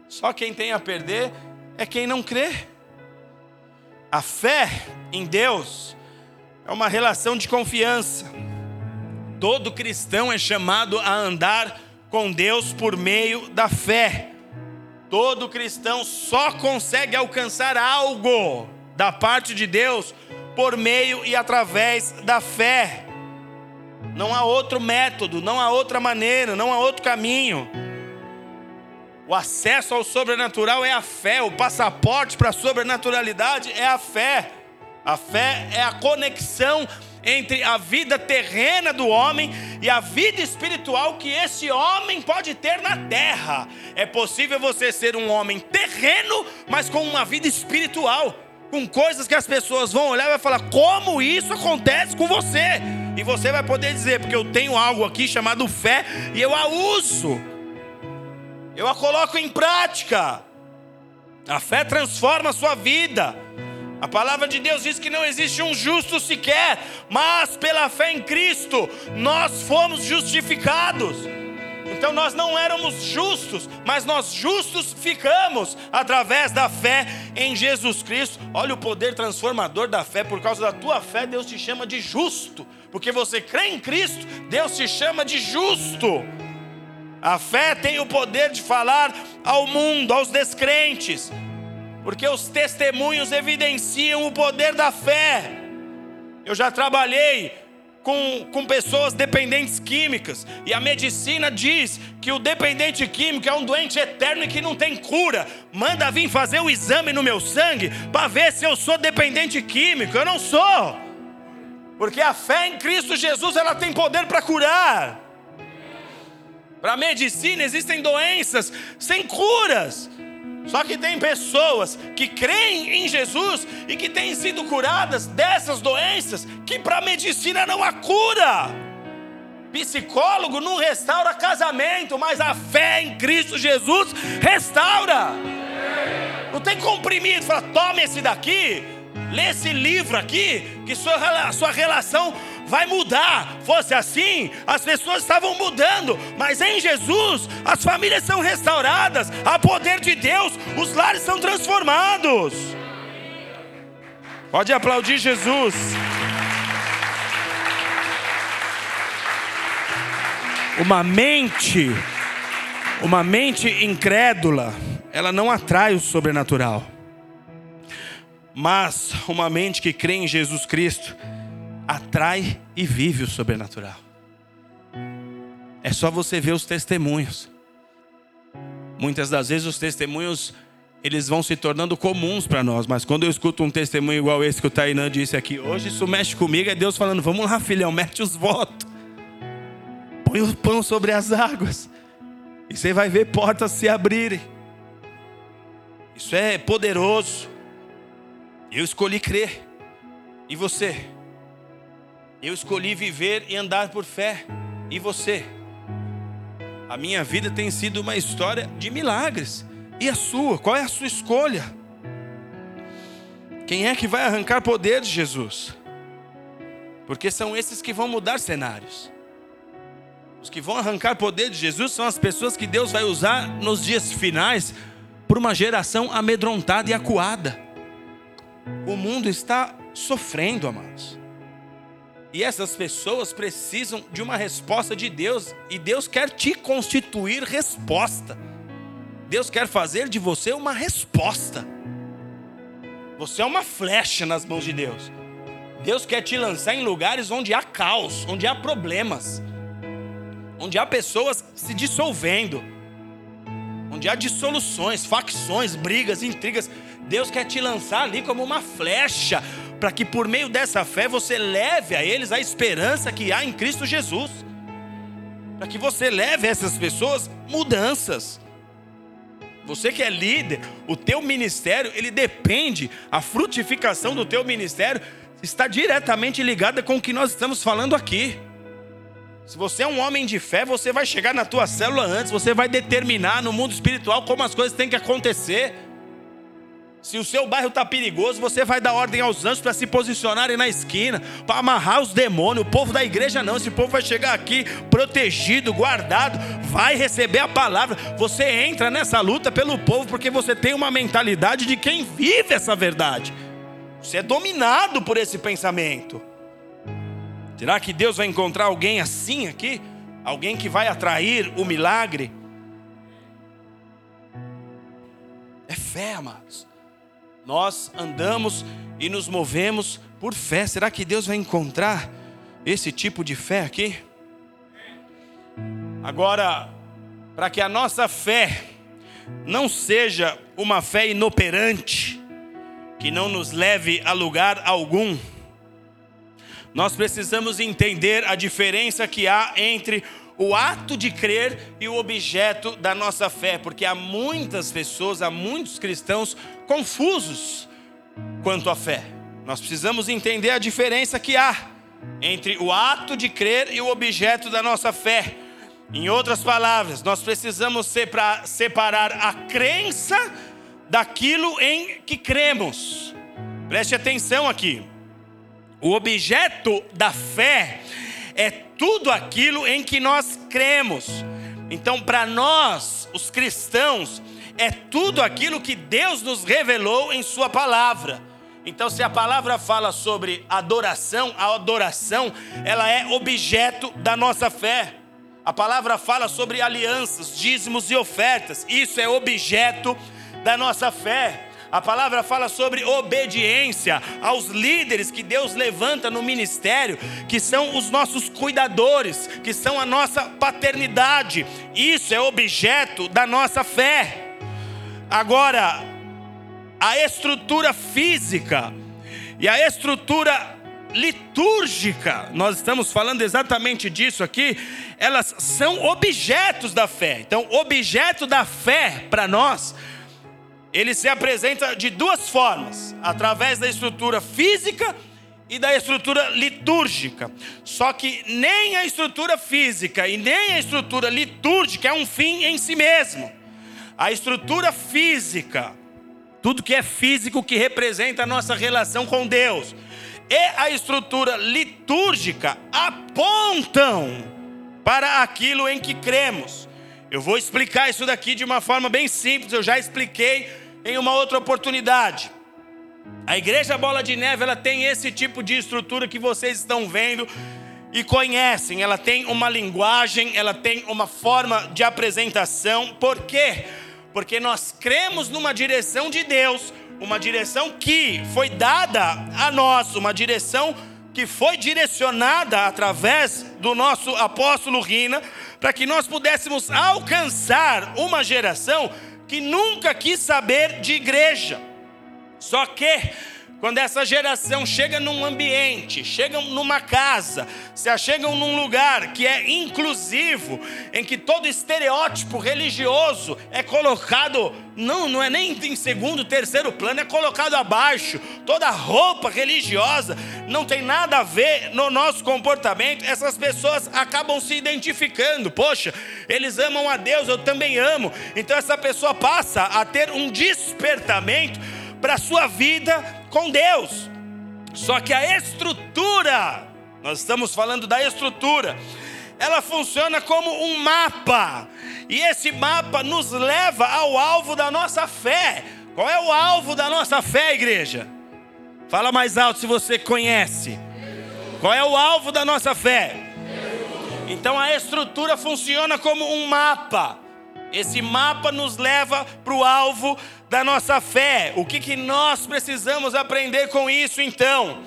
Só quem tem a perder é quem não crê. A fé em Deus é uma relação de confiança. Todo cristão é chamado a andar com Deus por meio da fé. Todo cristão só consegue alcançar algo da parte de Deus por meio e através da fé. Não há outro método, não há outra maneira, não há outro caminho. O acesso ao sobrenatural é a fé, o passaporte para a sobrenaturalidade é a fé. A fé é a conexão entre a vida terrena do homem e a vida espiritual que esse homem pode ter na terra. É possível você ser um homem terreno, mas com uma vida espiritual, com coisas que as pessoas vão olhar e vai falar: como isso acontece com você? E você vai poder dizer: porque eu tenho algo aqui chamado fé e eu a uso, eu a coloco em prática. A fé transforma a sua vida. A palavra de Deus diz que não existe um justo sequer, mas pela fé em Cristo nós fomos justificados. Então nós não éramos justos, mas nós justos ficamos através da fé em Jesus Cristo. Olha o poder transformador da fé, por causa da tua fé, Deus te chama de justo, porque você crê em Cristo, Deus te chama de justo. A fé tem o poder de falar ao mundo, aos descrentes porque os testemunhos evidenciam o poder da fé. Eu já trabalhei com, com pessoas dependentes químicas, e a medicina diz que o dependente químico é um doente eterno e que não tem cura. Manda vir fazer o exame no meu sangue para ver se eu sou dependente químico. Eu não sou, porque a fé em Cristo Jesus ela tem poder para curar. Para a medicina existem doenças sem curas. Só que tem pessoas que creem em Jesus e que têm sido curadas dessas doenças que para a medicina não há cura. Psicólogo não restaura casamento, mas a fé em Cristo Jesus restaura. Não tem comprimido, fala, tome esse daqui, lê esse livro aqui, que sua, sua relação vai mudar. Fosse assim, as pessoas estavam mudando, mas em Jesus as famílias são restauradas, há poder de Deus, os lares são transformados. Pode aplaudir Jesus. Uma mente, uma mente incrédula, ela não atrai o sobrenatural. Mas uma mente que crê em Jesus Cristo, atrai e vive o sobrenatural. É só você ver os testemunhos. Muitas das vezes os testemunhos eles vão se tornando comuns para nós, mas quando eu escuto um testemunho igual esse que o Tainan disse aqui hoje, isso mexe comigo, é Deus falando: "Vamos lá, filhão, mete os votos. Põe o pão sobre as águas. E você vai ver portas se abrirem. Isso é poderoso. Eu escolhi crer. E você? Eu escolhi viver e andar por fé. E você? A minha vida tem sido uma história de milagres. E a sua? Qual é a sua escolha? Quem é que vai arrancar poder de Jesus? Porque são esses que vão mudar cenários. Os que vão arrancar poder de Jesus são as pessoas que Deus vai usar nos dias finais por uma geração amedrontada e acuada. O mundo está sofrendo, amados. E essas pessoas precisam de uma resposta de Deus, e Deus quer te constituir resposta. Deus quer fazer de você uma resposta. Você é uma flecha nas mãos de Deus. Deus quer te lançar em lugares onde há caos, onde há problemas, onde há pessoas se dissolvendo, onde há dissoluções, facções, brigas, intrigas. Deus quer te lançar ali como uma flecha para que por meio dessa fé você leve a eles a esperança que há em Cristo Jesus. Para que você leve a essas pessoas mudanças. Você que é líder, o teu ministério, ele depende, a frutificação do teu ministério está diretamente ligada com o que nós estamos falando aqui. Se você é um homem de fé, você vai chegar na tua célula antes, você vai determinar no mundo espiritual como as coisas têm que acontecer. Se o seu bairro está perigoso, você vai dar ordem aos anjos para se posicionarem na esquina, para amarrar os demônios. O povo da igreja não, esse povo vai chegar aqui protegido, guardado, vai receber a palavra. Você entra nessa luta pelo povo porque você tem uma mentalidade de quem vive essa verdade. Você é dominado por esse pensamento. Será que Deus vai encontrar alguém assim aqui? Alguém que vai atrair o milagre? É fé, amados. Nós andamos e nos movemos por fé. Será que Deus vai encontrar esse tipo de fé aqui? Agora, para que a nossa fé não seja uma fé inoperante, que não nos leve a lugar algum, nós precisamos entender a diferença que há entre o ato de crer e o objeto da nossa fé, porque há muitas pessoas, há muitos cristãos confusos quanto à fé. Nós precisamos entender a diferença que há entre o ato de crer e o objeto da nossa fé. Em outras palavras, nós precisamos separar a crença daquilo em que cremos. Preste atenção aqui. O objeto da fé é tudo aquilo em que nós cremos. Então, para nós, os cristãos, é tudo aquilo que Deus nos revelou em Sua palavra. Então, se a palavra fala sobre adoração, a adoração, ela é objeto da nossa fé. A palavra fala sobre alianças, dízimos e ofertas. Isso é objeto da nossa fé. A palavra fala sobre obediência aos líderes que Deus levanta no ministério, que são os nossos cuidadores, que são a nossa paternidade. Isso é objeto da nossa fé. Agora, a estrutura física e a estrutura litúrgica, nós estamos falando exatamente disso aqui, elas são objetos da fé. Então, objeto da fé para nós ele se apresenta de duas formas: através da estrutura física e da estrutura litúrgica. Só que nem a estrutura física e nem a estrutura litúrgica é um fim em si mesmo. A estrutura física, tudo que é físico que representa a nossa relação com Deus, e a estrutura litúrgica apontam para aquilo em que cremos. Eu vou explicar isso daqui de uma forma bem simples, eu já expliquei em uma outra oportunidade. A igreja Bola de Neve, ela tem esse tipo de estrutura que vocês estão vendo e conhecem. Ela tem uma linguagem, ela tem uma forma de apresentação. Por quê? Porque nós cremos numa direção de Deus, uma direção que foi dada a nós, uma direção que foi direcionada através do nosso apóstolo Rina, para que nós pudéssemos alcançar uma geração que nunca quis saber de igreja. Só que quando essa geração chega num ambiente, chegam numa casa, se chegam num lugar que é inclusivo, em que todo estereótipo religioso é colocado, não, não é nem em segundo, terceiro plano, é colocado abaixo. Toda roupa religiosa não tem nada a ver no nosso comportamento. Essas pessoas acabam se identificando. Poxa, eles amam a Deus, eu também amo. Então essa pessoa passa a ter um despertamento para a sua vida com Deus. Só que a estrutura, nós estamos falando da estrutura, ela funciona como um mapa, e esse mapa nos leva ao alvo da nossa fé. Qual é o alvo da nossa fé, igreja? Fala mais alto se você conhece. Qual é o alvo da nossa fé? Então a estrutura funciona como um mapa. Esse mapa nos leva para o alvo da nossa fé. O que, que nós precisamos aprender com isso então?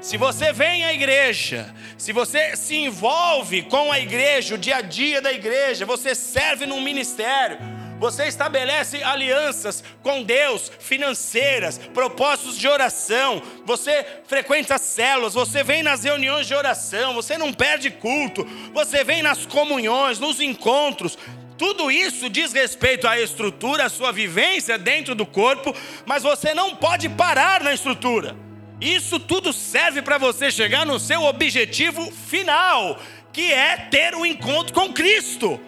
Se você vem à igreja, se você se envolve com a igreja, o dia a dia da igreja, você serve num ministério, você estabelece alianças com Deus, financeiras, propósitos de oração, você frequenta células, você vem nas reuniões de oração, você não perde culto, você vem nas comunhões, nos encontros, tudo isso diz respeito à estrutura, à sua vivência dentro do corpo, mas você não pode parar na estrutura. Isso tudo serve para você chegar no seu objetivo final, que é ter um encontro com Cristo.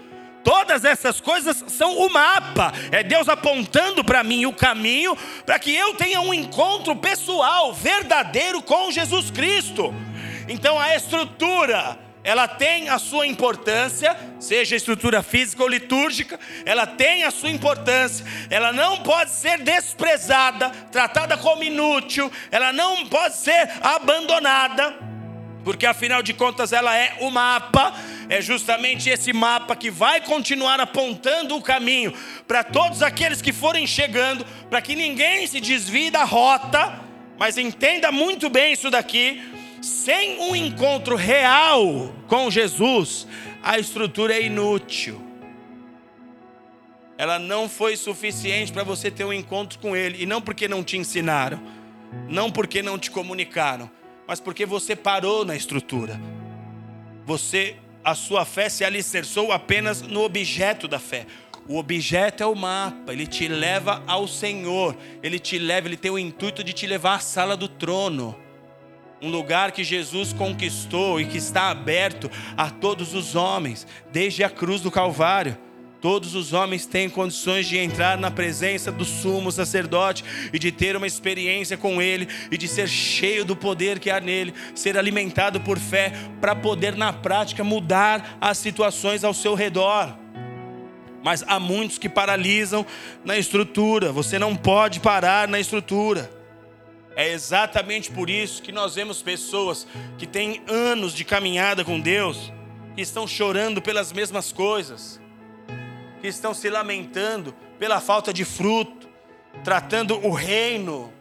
Todas essas coisas são o mapa, é Deus apontando para mim o caminho para que eu tenha um encontro pessoal, verdadeiro com Jesus Cristo. Então a estrutura, ela tem a sua importância, seja estrutura física ou litúrgica, ela tem a sua importância, ela não pode ser desprezada, tratada como inútil, ela não pode ser abandonada, porque afinal de contas ela é o mapa é justamente esse mapa que vai continuar apontando o caminho para todos aqueles que forem chegando, para que ninguém se desvie da rota, mas entenda muito bem isso daqui. Sem um encontro real com Jesus, a estrutura é inútil. Ela não foi suficiente para você ter um encontro com Ele, e não porque não te ensinaram, não porque não te comunicaram, mas porque você parou na estrutura. Você, a sua fé se alicerçou apenas no objeto da fé. O objeto é o mapa, ele te leva ao Senhor, ele te leva, ele tem o intuito de te levar à sala do trono. Um lugar que Jesus conquistou e que está aberto a todos os homens, desde a cruz do Calvário. Todos os homens têm condições de entrar na presença do sumo sacerdote e de ter uma experiência com ele e de ser cheio do poder que há nele, ser alimentado por fé para poder na prática mudar as situações ao seu redor. Mas há muitos que paralisam na estrutura. Você não pode parar na estrutura. É exatamente por isso que nós vemos pessoas que têm anos de caminhada com Deus, que estão chorando pelas mesmas coisas que estão se lamentando pela falta de fruto, tratando o reino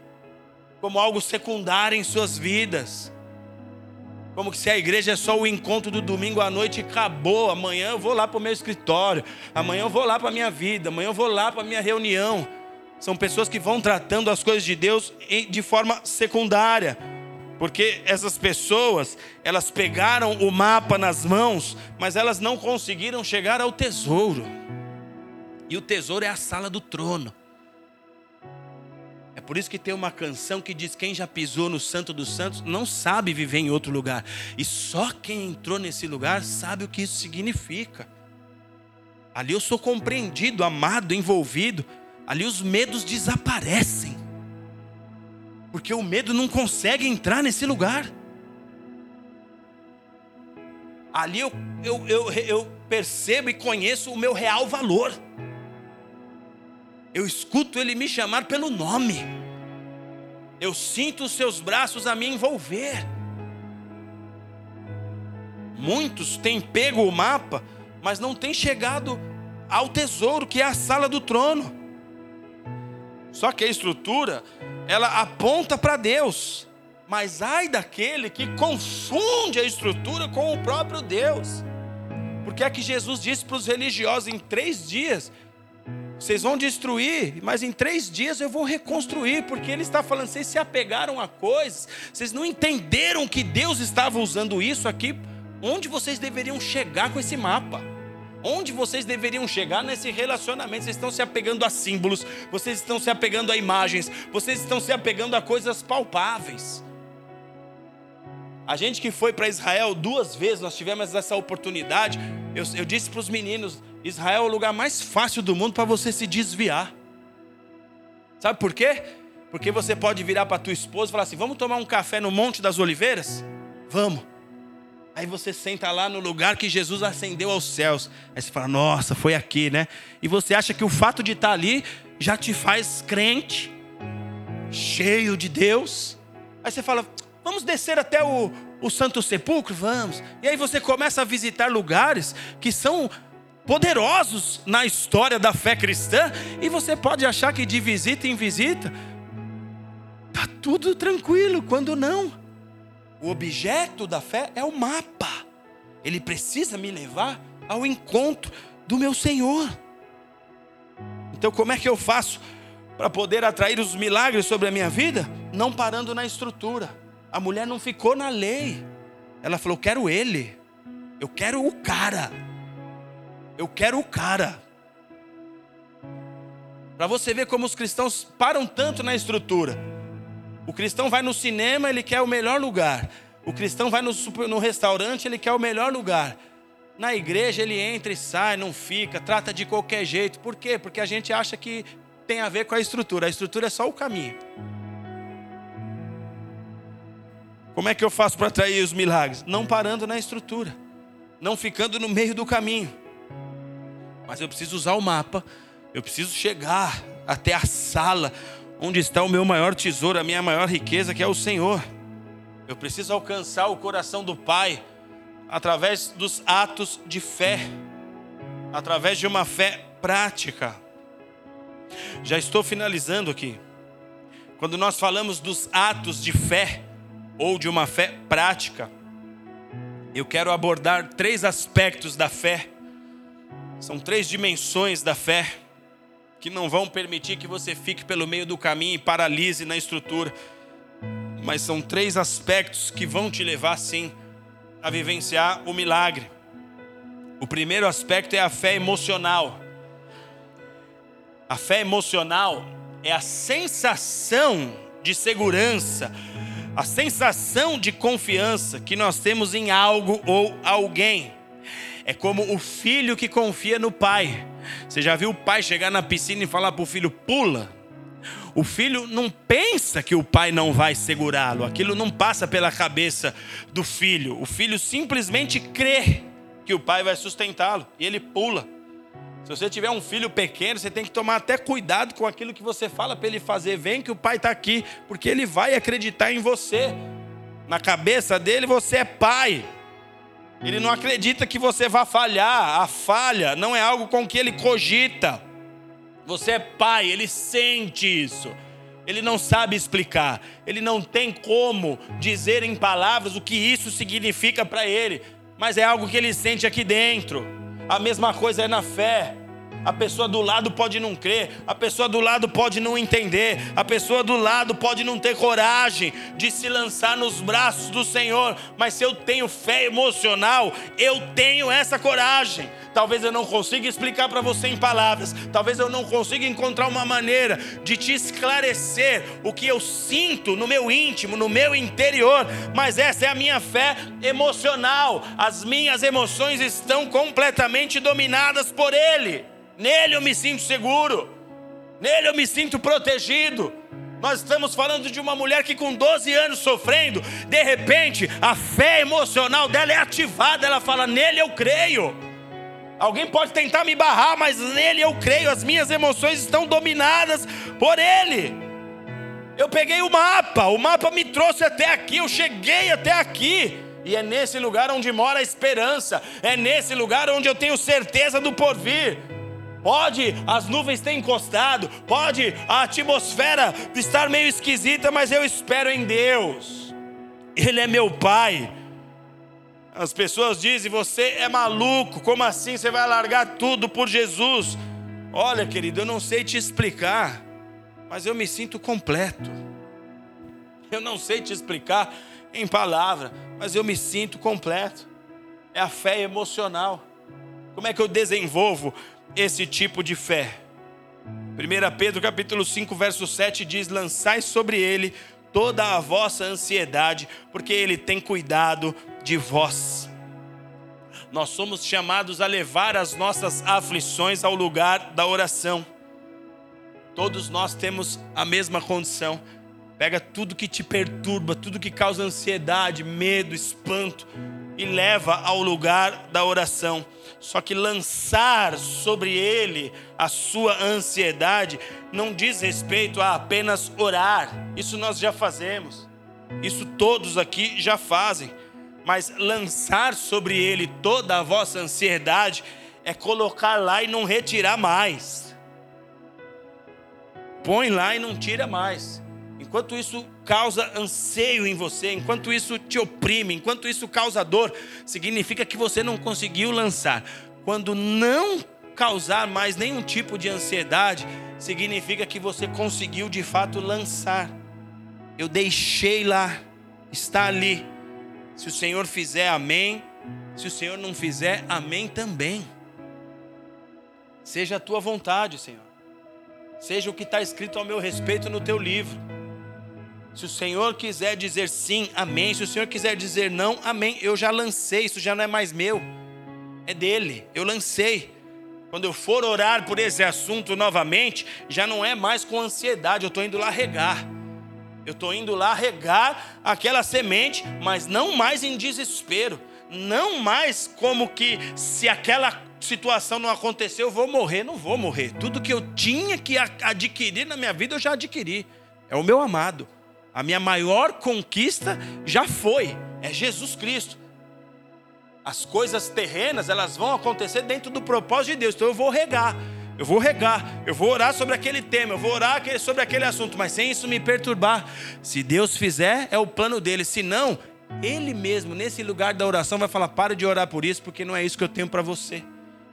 como algo secundário em suas vidas. Como se a igreja é só o encontro do domingo à noite e acabou. Amanhã eu vou lá para o meu escritório, amanhã eu vou lá para a minha vida, amanhã eu vou lá para a minha reunião. São pessoas que vão tratando as coisas de Deus de forma secundária. Porque essas pessoas, elas pegaram o mapa nas mãos, mas elas não conseguiram chegar ao tesouro. E o tesouro é a sala do trono. É por isso que tem uma canção que diz: quem já pisou no Santo dos Santos não sabe viver em outro lugar. E só quem entrou nesse lugar sabe o que isso significa. Ali eu sou compreendido, amado, envolvido. Ali os medos desaparecem. Porque o medo não consegue entrar nesse lugar. Ali eu, eu, eu, eu percebo e conheço o meu real valor. Eu escuto Ele me chamar pelo nome. Eu sinto os seus braços a me envolver. Muitos têm pego o mapa, mas não têm chegado ao tesouro que é a sala do trono. Só que a estrutura, ela aponta para Deus. Mas ai daquele que confunde a estrutura com o próprio Deus. Porque é que Jesus disse para os religiosos em três dias vocês vão destruir, mas em três dias eu vou reconstruir, porque ele está falando, vocês se apegaram a coisas, vocês não entenderam que Deus estava usando isso aqui, onde vocês deveriam chegar com esse mapa. Onde vocês deveriam chegar nesse relacionamento? Vocês estão se apegando a símbolos, vocês estão se apegando a imagens, vocês estão se apegando a coisas palpáveis. A gente que foi para Israel duas vezes, nós tivemos essa oportunidade. Eu, eu disse para os meninos: Israel é o lugar mais fácil do mundo para você se desviar. Sabe por quê? Porque você pode virar para tua esposa e falar assim: vamos tomar um café no Monte das Oliveiras? Vamos. Aí você senta lá no lugar que Jesus ascendeu aos céus. Aí você fala: nossa, foi aqui, né? E você acha que o fato de estar ali já te faz crente, cheio de Deus. Aí você fala: vamos descer até o, o Santo Sepulcro? Vamos. E aí você começa a visitar lugares que são poderosos na história da fé cristã, e você pode achar que de visita em visita tá tudo tranquilo, quando não. O objeto da fé é o mapa. Ele precisa me levar ao encontro do meu Senhor. Então, como é que eu faço para poder atrair os milagres sobre a minha vida? Não parando na estrutura. A mulher não ficou na lei. Ela falou: Eu quero ele. Eu quero o cara. Eu quero o cara. Para você ver como os cristãos param tanto na estrutura. O cristão vai no cinema, ele quer o melhor lugar. O cristão vai no, no restaurante, ele quer o melhor lugar. Na igreja ele entra e sai, não fica, trata de qualquer jeito. Por quê? Porque a gente acha que tem a ver com a estrutura. A estrutura é só o caminho. Como é que eu faço para atrair os milagres? Não parando na estrutura, não ficando no meio do caminho mas eu preciso usar o mapa, eu preciso chegar até a sala onde está o meu maior tesouro, a minha maior riqueza, que é o Senhor. Eu preciso alcançar o coração do Pai, através dos atos de fé, através de uma fé prática. Já estou finalizando aqui. Quando nós falamos dos atos de fé ou de uma fé prática, eu quero abordar três aspectos da fé. São três dimensões da fé que não vão permitir que você fique pelo meio do caminho e paralise na estrutura. Mas são três aspectos que vão te levar sim a vivenciar o milagre. O primeiro aspecto é a fé emocional. A fé emocional é a sensação de segurança, a sensação de confiança que nós temos em algo ou alguém. É como o filho que confia no pai. Você já viu o pai chegar na piscina e falar para o filho: pula? O filho não pensa que o pai não vai segurá-lo, aquilo não passa pela cabeça do filho. O filho simplesmente crê que o pai vai sustentá-lo e ele pula. Se você tiver um filho pequeno, você tem que tomar até cuidado com aquilo que você fala para ele fazer. Vem que o pai está aqui, porque ele vai acreditar em você. Na cabeça dele, você é pai. Ele não acredita que você vai falhar. A falha não é algo com que ele cogita. Você é pai, ele sente isso. Ele não sabe explicar. Ele não tem como dizer em palavras o que isso significa para ele. Mas é algo que ele sente aqui dentro. A mesma coisa é na fé. A pessoa do lado pode não crer, a pessoa do lado pode não entender, a pessoa do lado pode não ter coragem de se lançar nos braços do Senhor, mas se eu tenho fé emocional, eu tenho essa coragem. Talvez eu não consiga explicar para você em palavras, talvez eu não consiga encontrar uma maneira de te esclarecer o que eu sinto no meu íntimo, no meu interior, mas essa é a minha fé emocional. As minhas emoções estão completamente dominadas por Ele. Nele eu me sinto seguro, nele eu me sinto protegido. Nós estamos falando de uma mulher que com 12 anos sofrendo, de repente a fé emocional dela é ativada, ela fala: Nele eu creio. Alguém pode tentar me barrar, mas nele eu creio, as minhas emoções estão dominadas por Ele. Eu peguei o mapa, o mapa me trouxe até aqui, eu cheguei até aqui. E é nesse lugar onde mora a esperança, é nesse lugar onde eu tenho certeza do porvir. Pode as nuvens ter encostado, pode a atmosfera estar meio esquisita, mas eu espero em Deus. Ele é meu Pai. As pessoas dizem: você é maluco, como assim você vai largar tudo por Jesus? Olha, querido, eu não sei te explicar, mas eu me sinto completo. Eu não sei te explicar em palavra, mas eu me sinto completo. É a fé emocional. Como é que eu desenvolvo esse tipo de fé. 1 Pedro capítulo 5, verso 7 diz: Lançai sobre ele toda a vossa ansiedade, porque ele tem cuidado de vós. Nós somos chamados a levar as nossas aflições ao lugar da oração. Todos nós temos a mesma condição. Pega tudo que te perturba, tudo que causa ansiedade, medo, espanto, e leva ao lugar da oração. Só que lançar sobre ele a sua ansiedade não diz respeito a apenas orar. Isso nós já fazemos. Isso todos aqui já fazem. Mas lançar sobre ele toda a vossa ansiedade é colocar lá e não retirar mais. Põe lá e não tira mais. Enquanto isso causa anseio em você, enquanto isso te oprime, enquanto isso causa dor, significa que você não conseguiu lançar. Quando não causar mais nenhum tipo de ansiedade, significa que você conseguiu de fato lançar. Eu deixei lá, está ali. Se o Senhor fizer, amém. Se o Senhor não fizer, amém também. Seja a tua vontade, Senhor. Seja o que está escrito ao meu respeito no teu livro. Se o Senhor quiser dizer sim, amém. Se o Senhor quiser dizer não, amém. Eu já lancei, isso já não é mais meu, é dele. Eu lancei. Quando eu for orar por esse assunto novamente, já não é mais com ansiedade, eu estou indo lá regar. Eu estou indo lá regar aquela semente, mas não mais em desespero. Não mais como que se aquela situação não acontecer, eu vou morrer. Não vou morrer. Tudo que eu tinha que adquirir na minha vida, eu já adquiri. É o meu amado. A minha maior conquista já foi, é Jesus Cristo. As coisas terrenas, elas vão acontecer dentro do propósito de Deus. Então eu vou regar. Eu vou regar, eu vou orar sobre aquele tema, eu vou orar sobre aquele assunto, mas sem isso me perturbar. Se Deus fizer, é o plano dele. Se não, ele mesmo, nesse lugar da oração, vai falar: para de orar por isso, porque não é isso que eu tenho para você.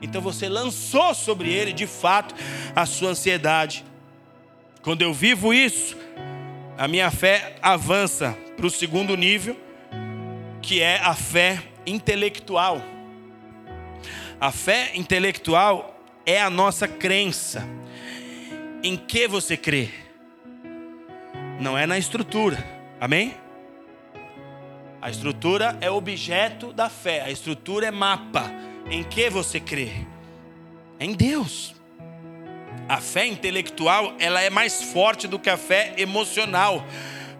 Então você lançou sobre ele, de fato, a sua ansiedade. Quando eu vivo isso, a minha fé avança para o segundo nível, que é a fé intelectual. A fé intelectual é a nossa crença. Em que você crê? Não é na estrutura. Amém? A estrutura é objeto da fé, a estrutura é mapa. Em que você crê? Em Deus. A fé intelectual, ela é mais forte do que a fé emocional,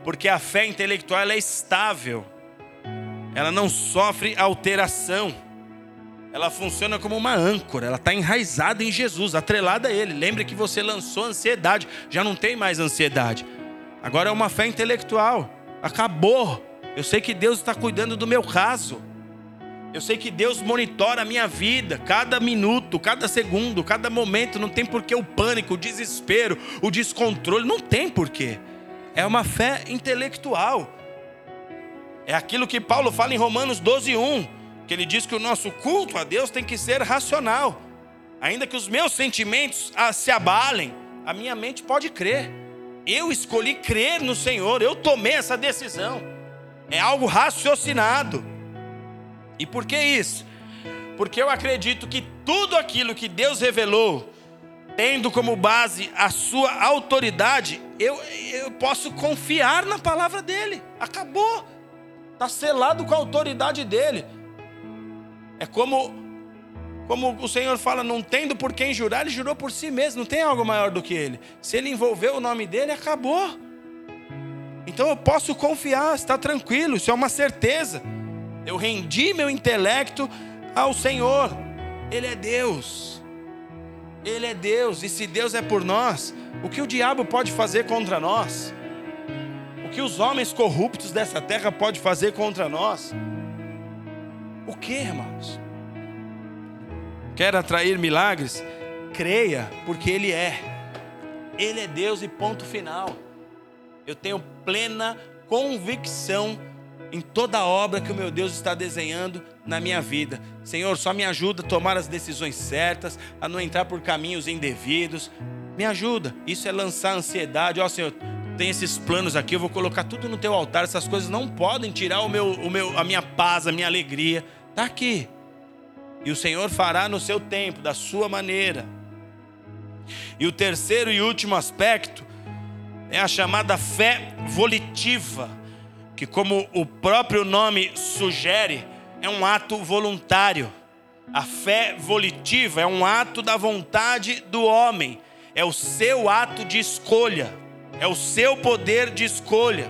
porque a fé intelectual é estável. Ela não sofre alteração. Ela funciona como uma âncora, ela está enraizada em Jesus, atrelada a Ele. Lembre que você lançou ansiedade, já não tem mais ansiedade. Agora é uma fé intelectual. Acabou. Eu sei que Deus está cuidando do meu caso. Eu sei que Deus monitora a minha vida, cada minuto, cada segundo, cada momento. Não tem porquê o pânico, o desespero, o descontrole. Não tem porquê. É uma fé intelectual. É aquilo que Paulo fala em Romanos 12, 1, que ele diz que o nosso culto a Deus tem que ser racional. Ainda que os meus sentimentos ah, se abalem, a minha mente pode crer. Eu escolhi crer no Senhor, eu tomei essa decisão. É algo raciocinado. E por que isso? Porque eu acredito que tudo aquilo que Deus revelou, tendo como base a sua autoridade, eu, eu posso confiar na palavra dele. Acabou. Está selado com a autoridade dele. É como, como o Senhor fala, não tendo por quem jurar, ele jurou por si mesmo, não tem algo maior do que ele. Se ele envolveu o nome dele, acabou. Então eu posso confiar, está tranquilo, isso é uma certeza. Eu rendi meu intelecto ao Senhor. Ele é Deus. Ele é Deus. E se Deus é por nós, o que o diabo pode fazer contra nós? O que os homens corruptos dessa terra podem fazer contra nós? O que, irmãos? Quer atrair milagres? Creia, porque Ele é. Ele é Deus e ponto final. Eu tenho plena convicção em toda a obra que o meu Deus está desenhando na minha vida. Senhor, só me ajuda a tomar as decisões certas, a não entrar por caminhos indevidos. Me ajuda. Isso é lançar ansiedade. Ó, oh, Senhor, tem esses planos aqui, eu vou colocar tudo no teu altar. Essas coisas não podem tirar o meu, o meu, a minha paz, a minha alegria. Está aqui. E o Senhor fará no seu tempo, da sua maneira. E o terceiro e último aspecto é a chamada fé volitiva que, como o próprio nome sugere, é um ato voluntário. A fé volitiva é um ato da vontade do homem, é o seu ato de escolha, é o seu poder de escolha.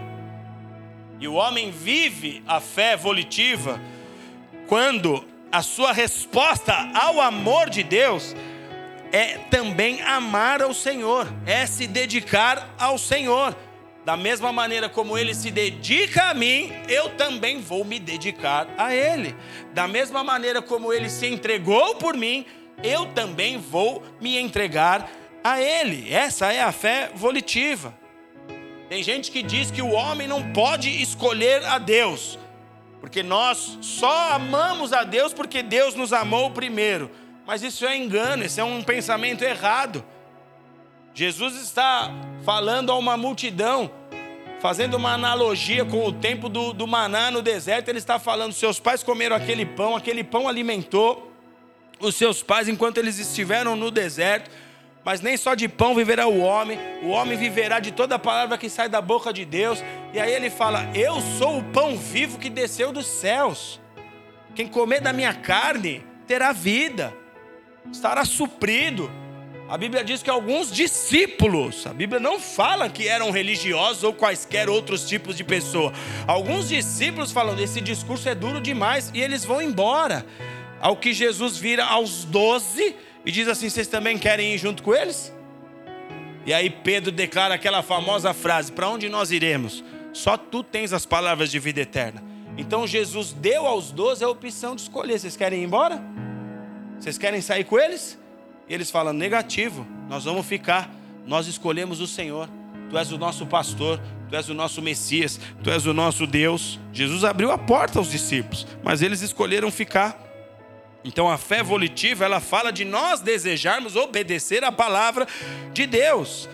E o homem vive a fé volitiva quando a sua resposta ao amor de Deus é também amar ao Senhor, é se dedicar ao Senhor. Da mesma maneira como ele se dedica a mim, eu também vou me dedicar a ele. Da mesma maneira como ele se entregou por mim, eu também vou me entregar a ele. Essa é a fé volitiva. Tem gente que diz que o homem não pode escolher a Deus, porque nós só amamos a Deus porque Deus nos amou primeiro. Mas isso é engano, isso é um pensamento errado. Jesus está falando a uma multidão fazendo uma analogia com o tempo do, do maná no deserto, ele está falando: seus pais comeram aquele pão, aquele pão alimentou os seus pais enquanto eles estiveram no deserto. Mas nem só de pão viverá o homem, o homem viverá de toda palavra que sai da boca de Deus. E aí ele fala: Eu sou o pão vivo que desceu dos céus. Quem comer da minha carne terá vida, estará suprido. A Bíblia diz que alguns discípulos, a Bíblia não fala que eram religiosos ou quaisquer outros tipos de pessoa. Alguns discípulos falam: esse discurso é duro demais, e eles vão embora. Ao que Jesus vira aos doze e diz assim: vocês também querem ir junto com eles? E aí Pedro declara aquela famosa frase: Para onde nós iremos? Só tu tens as palavras de vida eterna. Então Jesus deu aos doze a opção de escolher: vocês querem ir embora? Vocês querem sair com eles? Eles falam: negativo, nós vamos ficar, nós escolhemos o Senhor, tu és o nosso pastor, tu és o nosso Messias, tu és o nosso Deus. Jesus abriu a porta aos discípulos, mas eles escolheram ficar. Então a fé volitiva, ela fala de nós desejarmos obedecer a palavra de Deus.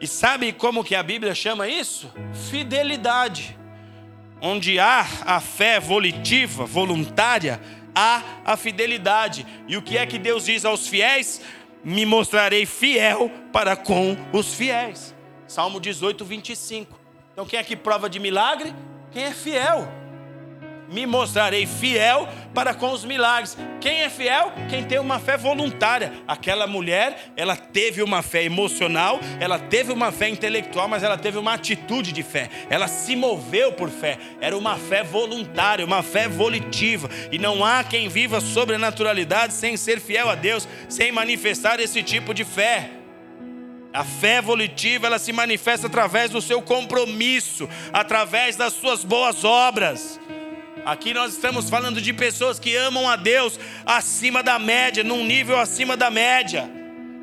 E sabe como que a Bíblia chama isso? Fidelidade. Onde há a fé volitiva, voluntária, há a fidelidade. E o que é que Deus diz aos fiéis? Me mostrarei fiel para com os fiéis. Salmo 18, 25. Então quem é que prova de milagre? Quem é fiel me mostrarei fiel para com os milagres. Quem é fiel? Quem tem uma fé voluntária. Aquela mulher, ela teve uma fé emocional, ela teve uma fé intelectual, mas ela teve uma atitude de fé. Ela se moveu por fé. Era uma fé voluntária, uma fé volitiva. E não há quem viva sobrenaturalidade sem ser fiel a Deus, sem manifestar esse tipo de fé. A fé volitiva, ela se manifesta através do seu compromisso, através das suas boas obras. Aqui nós estamos falando de pessoas que amam a Deus acima da média, num nível acima da média.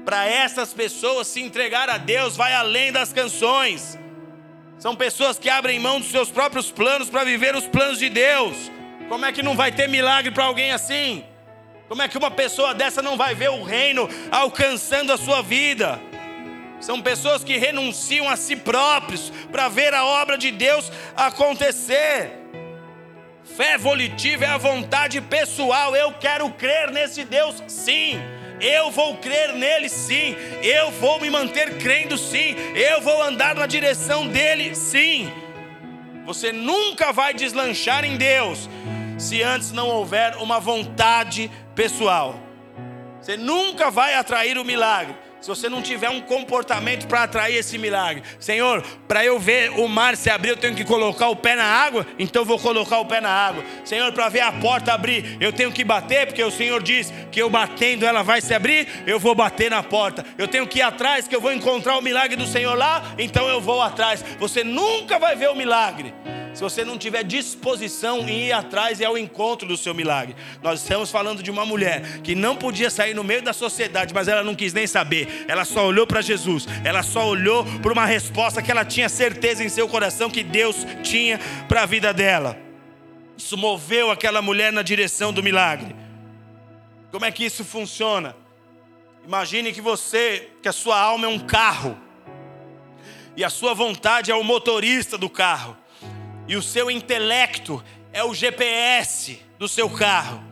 Para essas pessoas se entregar a Deus vai além das canções. São pessoas que abrem mão dos seus próprios planos para viver os planos de Deus. Como é que não vai ter milagre para alguém assim? Como é que uma pessoa dessa não vai ver o reino alcançando a sua vida? São pessoas que renunciam a si próprios para ver a obra de Deus acontecer. Fé volitiva é a vontade pessoal. Eu quero crer nesse Deus, sim. Eu vou crer nele, sim. Eu vou me manter crendo, sim. Eu vou andar na direção dele, sim. Você nunca vai deslanchar em Deus se antes não houver uma vontade pessoal. Você nunca vai atrair o milagre se você não tiver um comportamento para atrair esse milagre, Senhor, para eu ver o mar se abrir, eu tenho que colocar o pé na água, então vou colocar o pé na água. Senhor, para ver a porta abrir, eu tenho que bater, porque o Senhor diz que eu batendo ela vai se abrir, eu vou bater na porta. Eu tenho que ir atrás, que eu vou encontrar o milagre do Senhor lá, então eu vou atrás. Você nunca vai ver o milagre se você não tiver disposição em ir atrás e ao encontro do seu milagre. Nós estamos falando de uma mulher que não podia sair no meio da sociedade, mas ela não quis nem saber. Ela só olhou para Jesus, ela só olhou para uma resposta que ela tinha certeza em seu coração que Deus tinha para a vida dela. Isso moveu aquela mulher na direção do milagre. Como é que isso funciona? Imagine que você, que a sua alma é um carro e a sua vontade é o motorista do carro e o seu intelecto é o GPS do seu carro.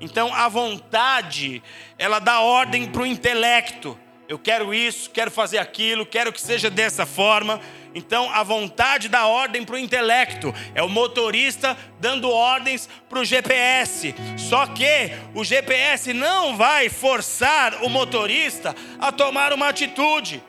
Então a vontade, ela dá ordem para o intelecto. Eu quero isso, quero fazer aquilo, quero que seja dessa forma. Então a vontade dá ordem para o intelecto, é o motorista dando ordens para o GPS. Só que o GPS não vai forçar o motorista a tomar uma atitude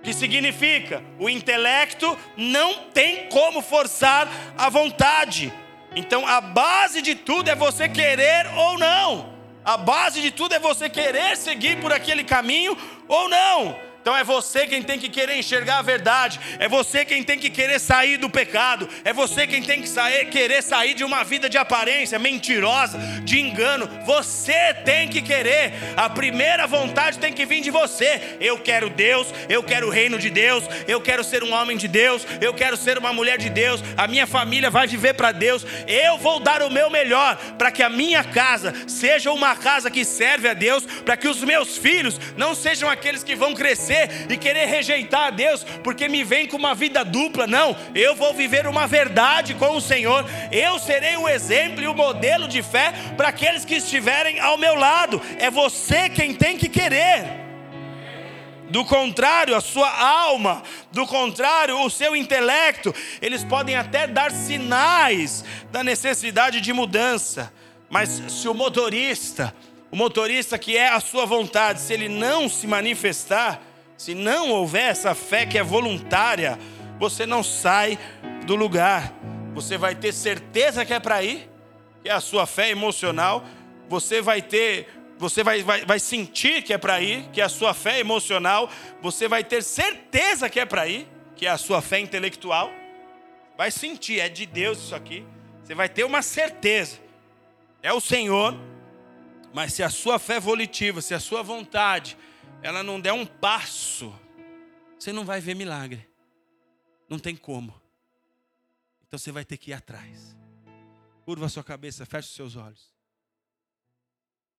que significa o intelecto não tem como forçar a vontade. Então a base de tudo é você querer ou não. A base de tudo é você querer seguir por aquele caminho ou não. Então é você quem tem que querer enxergar a verdade, é você quem tem que querer sair do pecado, é você quem tem que sair, querer sair de uma vida de aparência mentirosa, de engano. Você tem que querer, a primeira vontade tem que vir de você. Eu quero Deus, eu quero o reino de Deus, eu quero ser um homem de Deus, eu quero ser uma mulher de Deus, a minha família vai viver para Deus, eu vou dar o meu melhor para que a minha casa seja uma casa que serve a Deus, para que os meus filhos não sejam aqueles que vão crescer e querer rejeitar a Deus porque me vem com uma vida dupla. Não, eu vou viver uma verdade com o Senhor. Eu serei o exemplo e o modelo de fé para aqueles que estiverem ao meu lado. É você quem tem que querer. Do contrário, a sua alma, do contrário, o seu intelecto, eles podem até dar sinais da necessidade de mudança, mas se o motorista, o motorista que é a sua vontade, se ele não se manifestar, se não houver essa fé que é voluntária, você não sai do lugar. Você vai ter certeza que é para ir, que é a sua fé emocional. Você vai ter, você vai, vai, vai sentir que é para ir, que é a sua fé emocional. Você vai ter certeza que é para ir, que é a sua fé intelectual. Vai sentir, é de Deus isso aqui. Você vai ter uma certeza. É o Senhor, mas se a sua fé volitiva, se a sua vontade, ela não der um passo, você não vai ver milagre. Não tem como. Então você vai ter que ir atrás. Curva a sua cabeça, feche os seus olhos.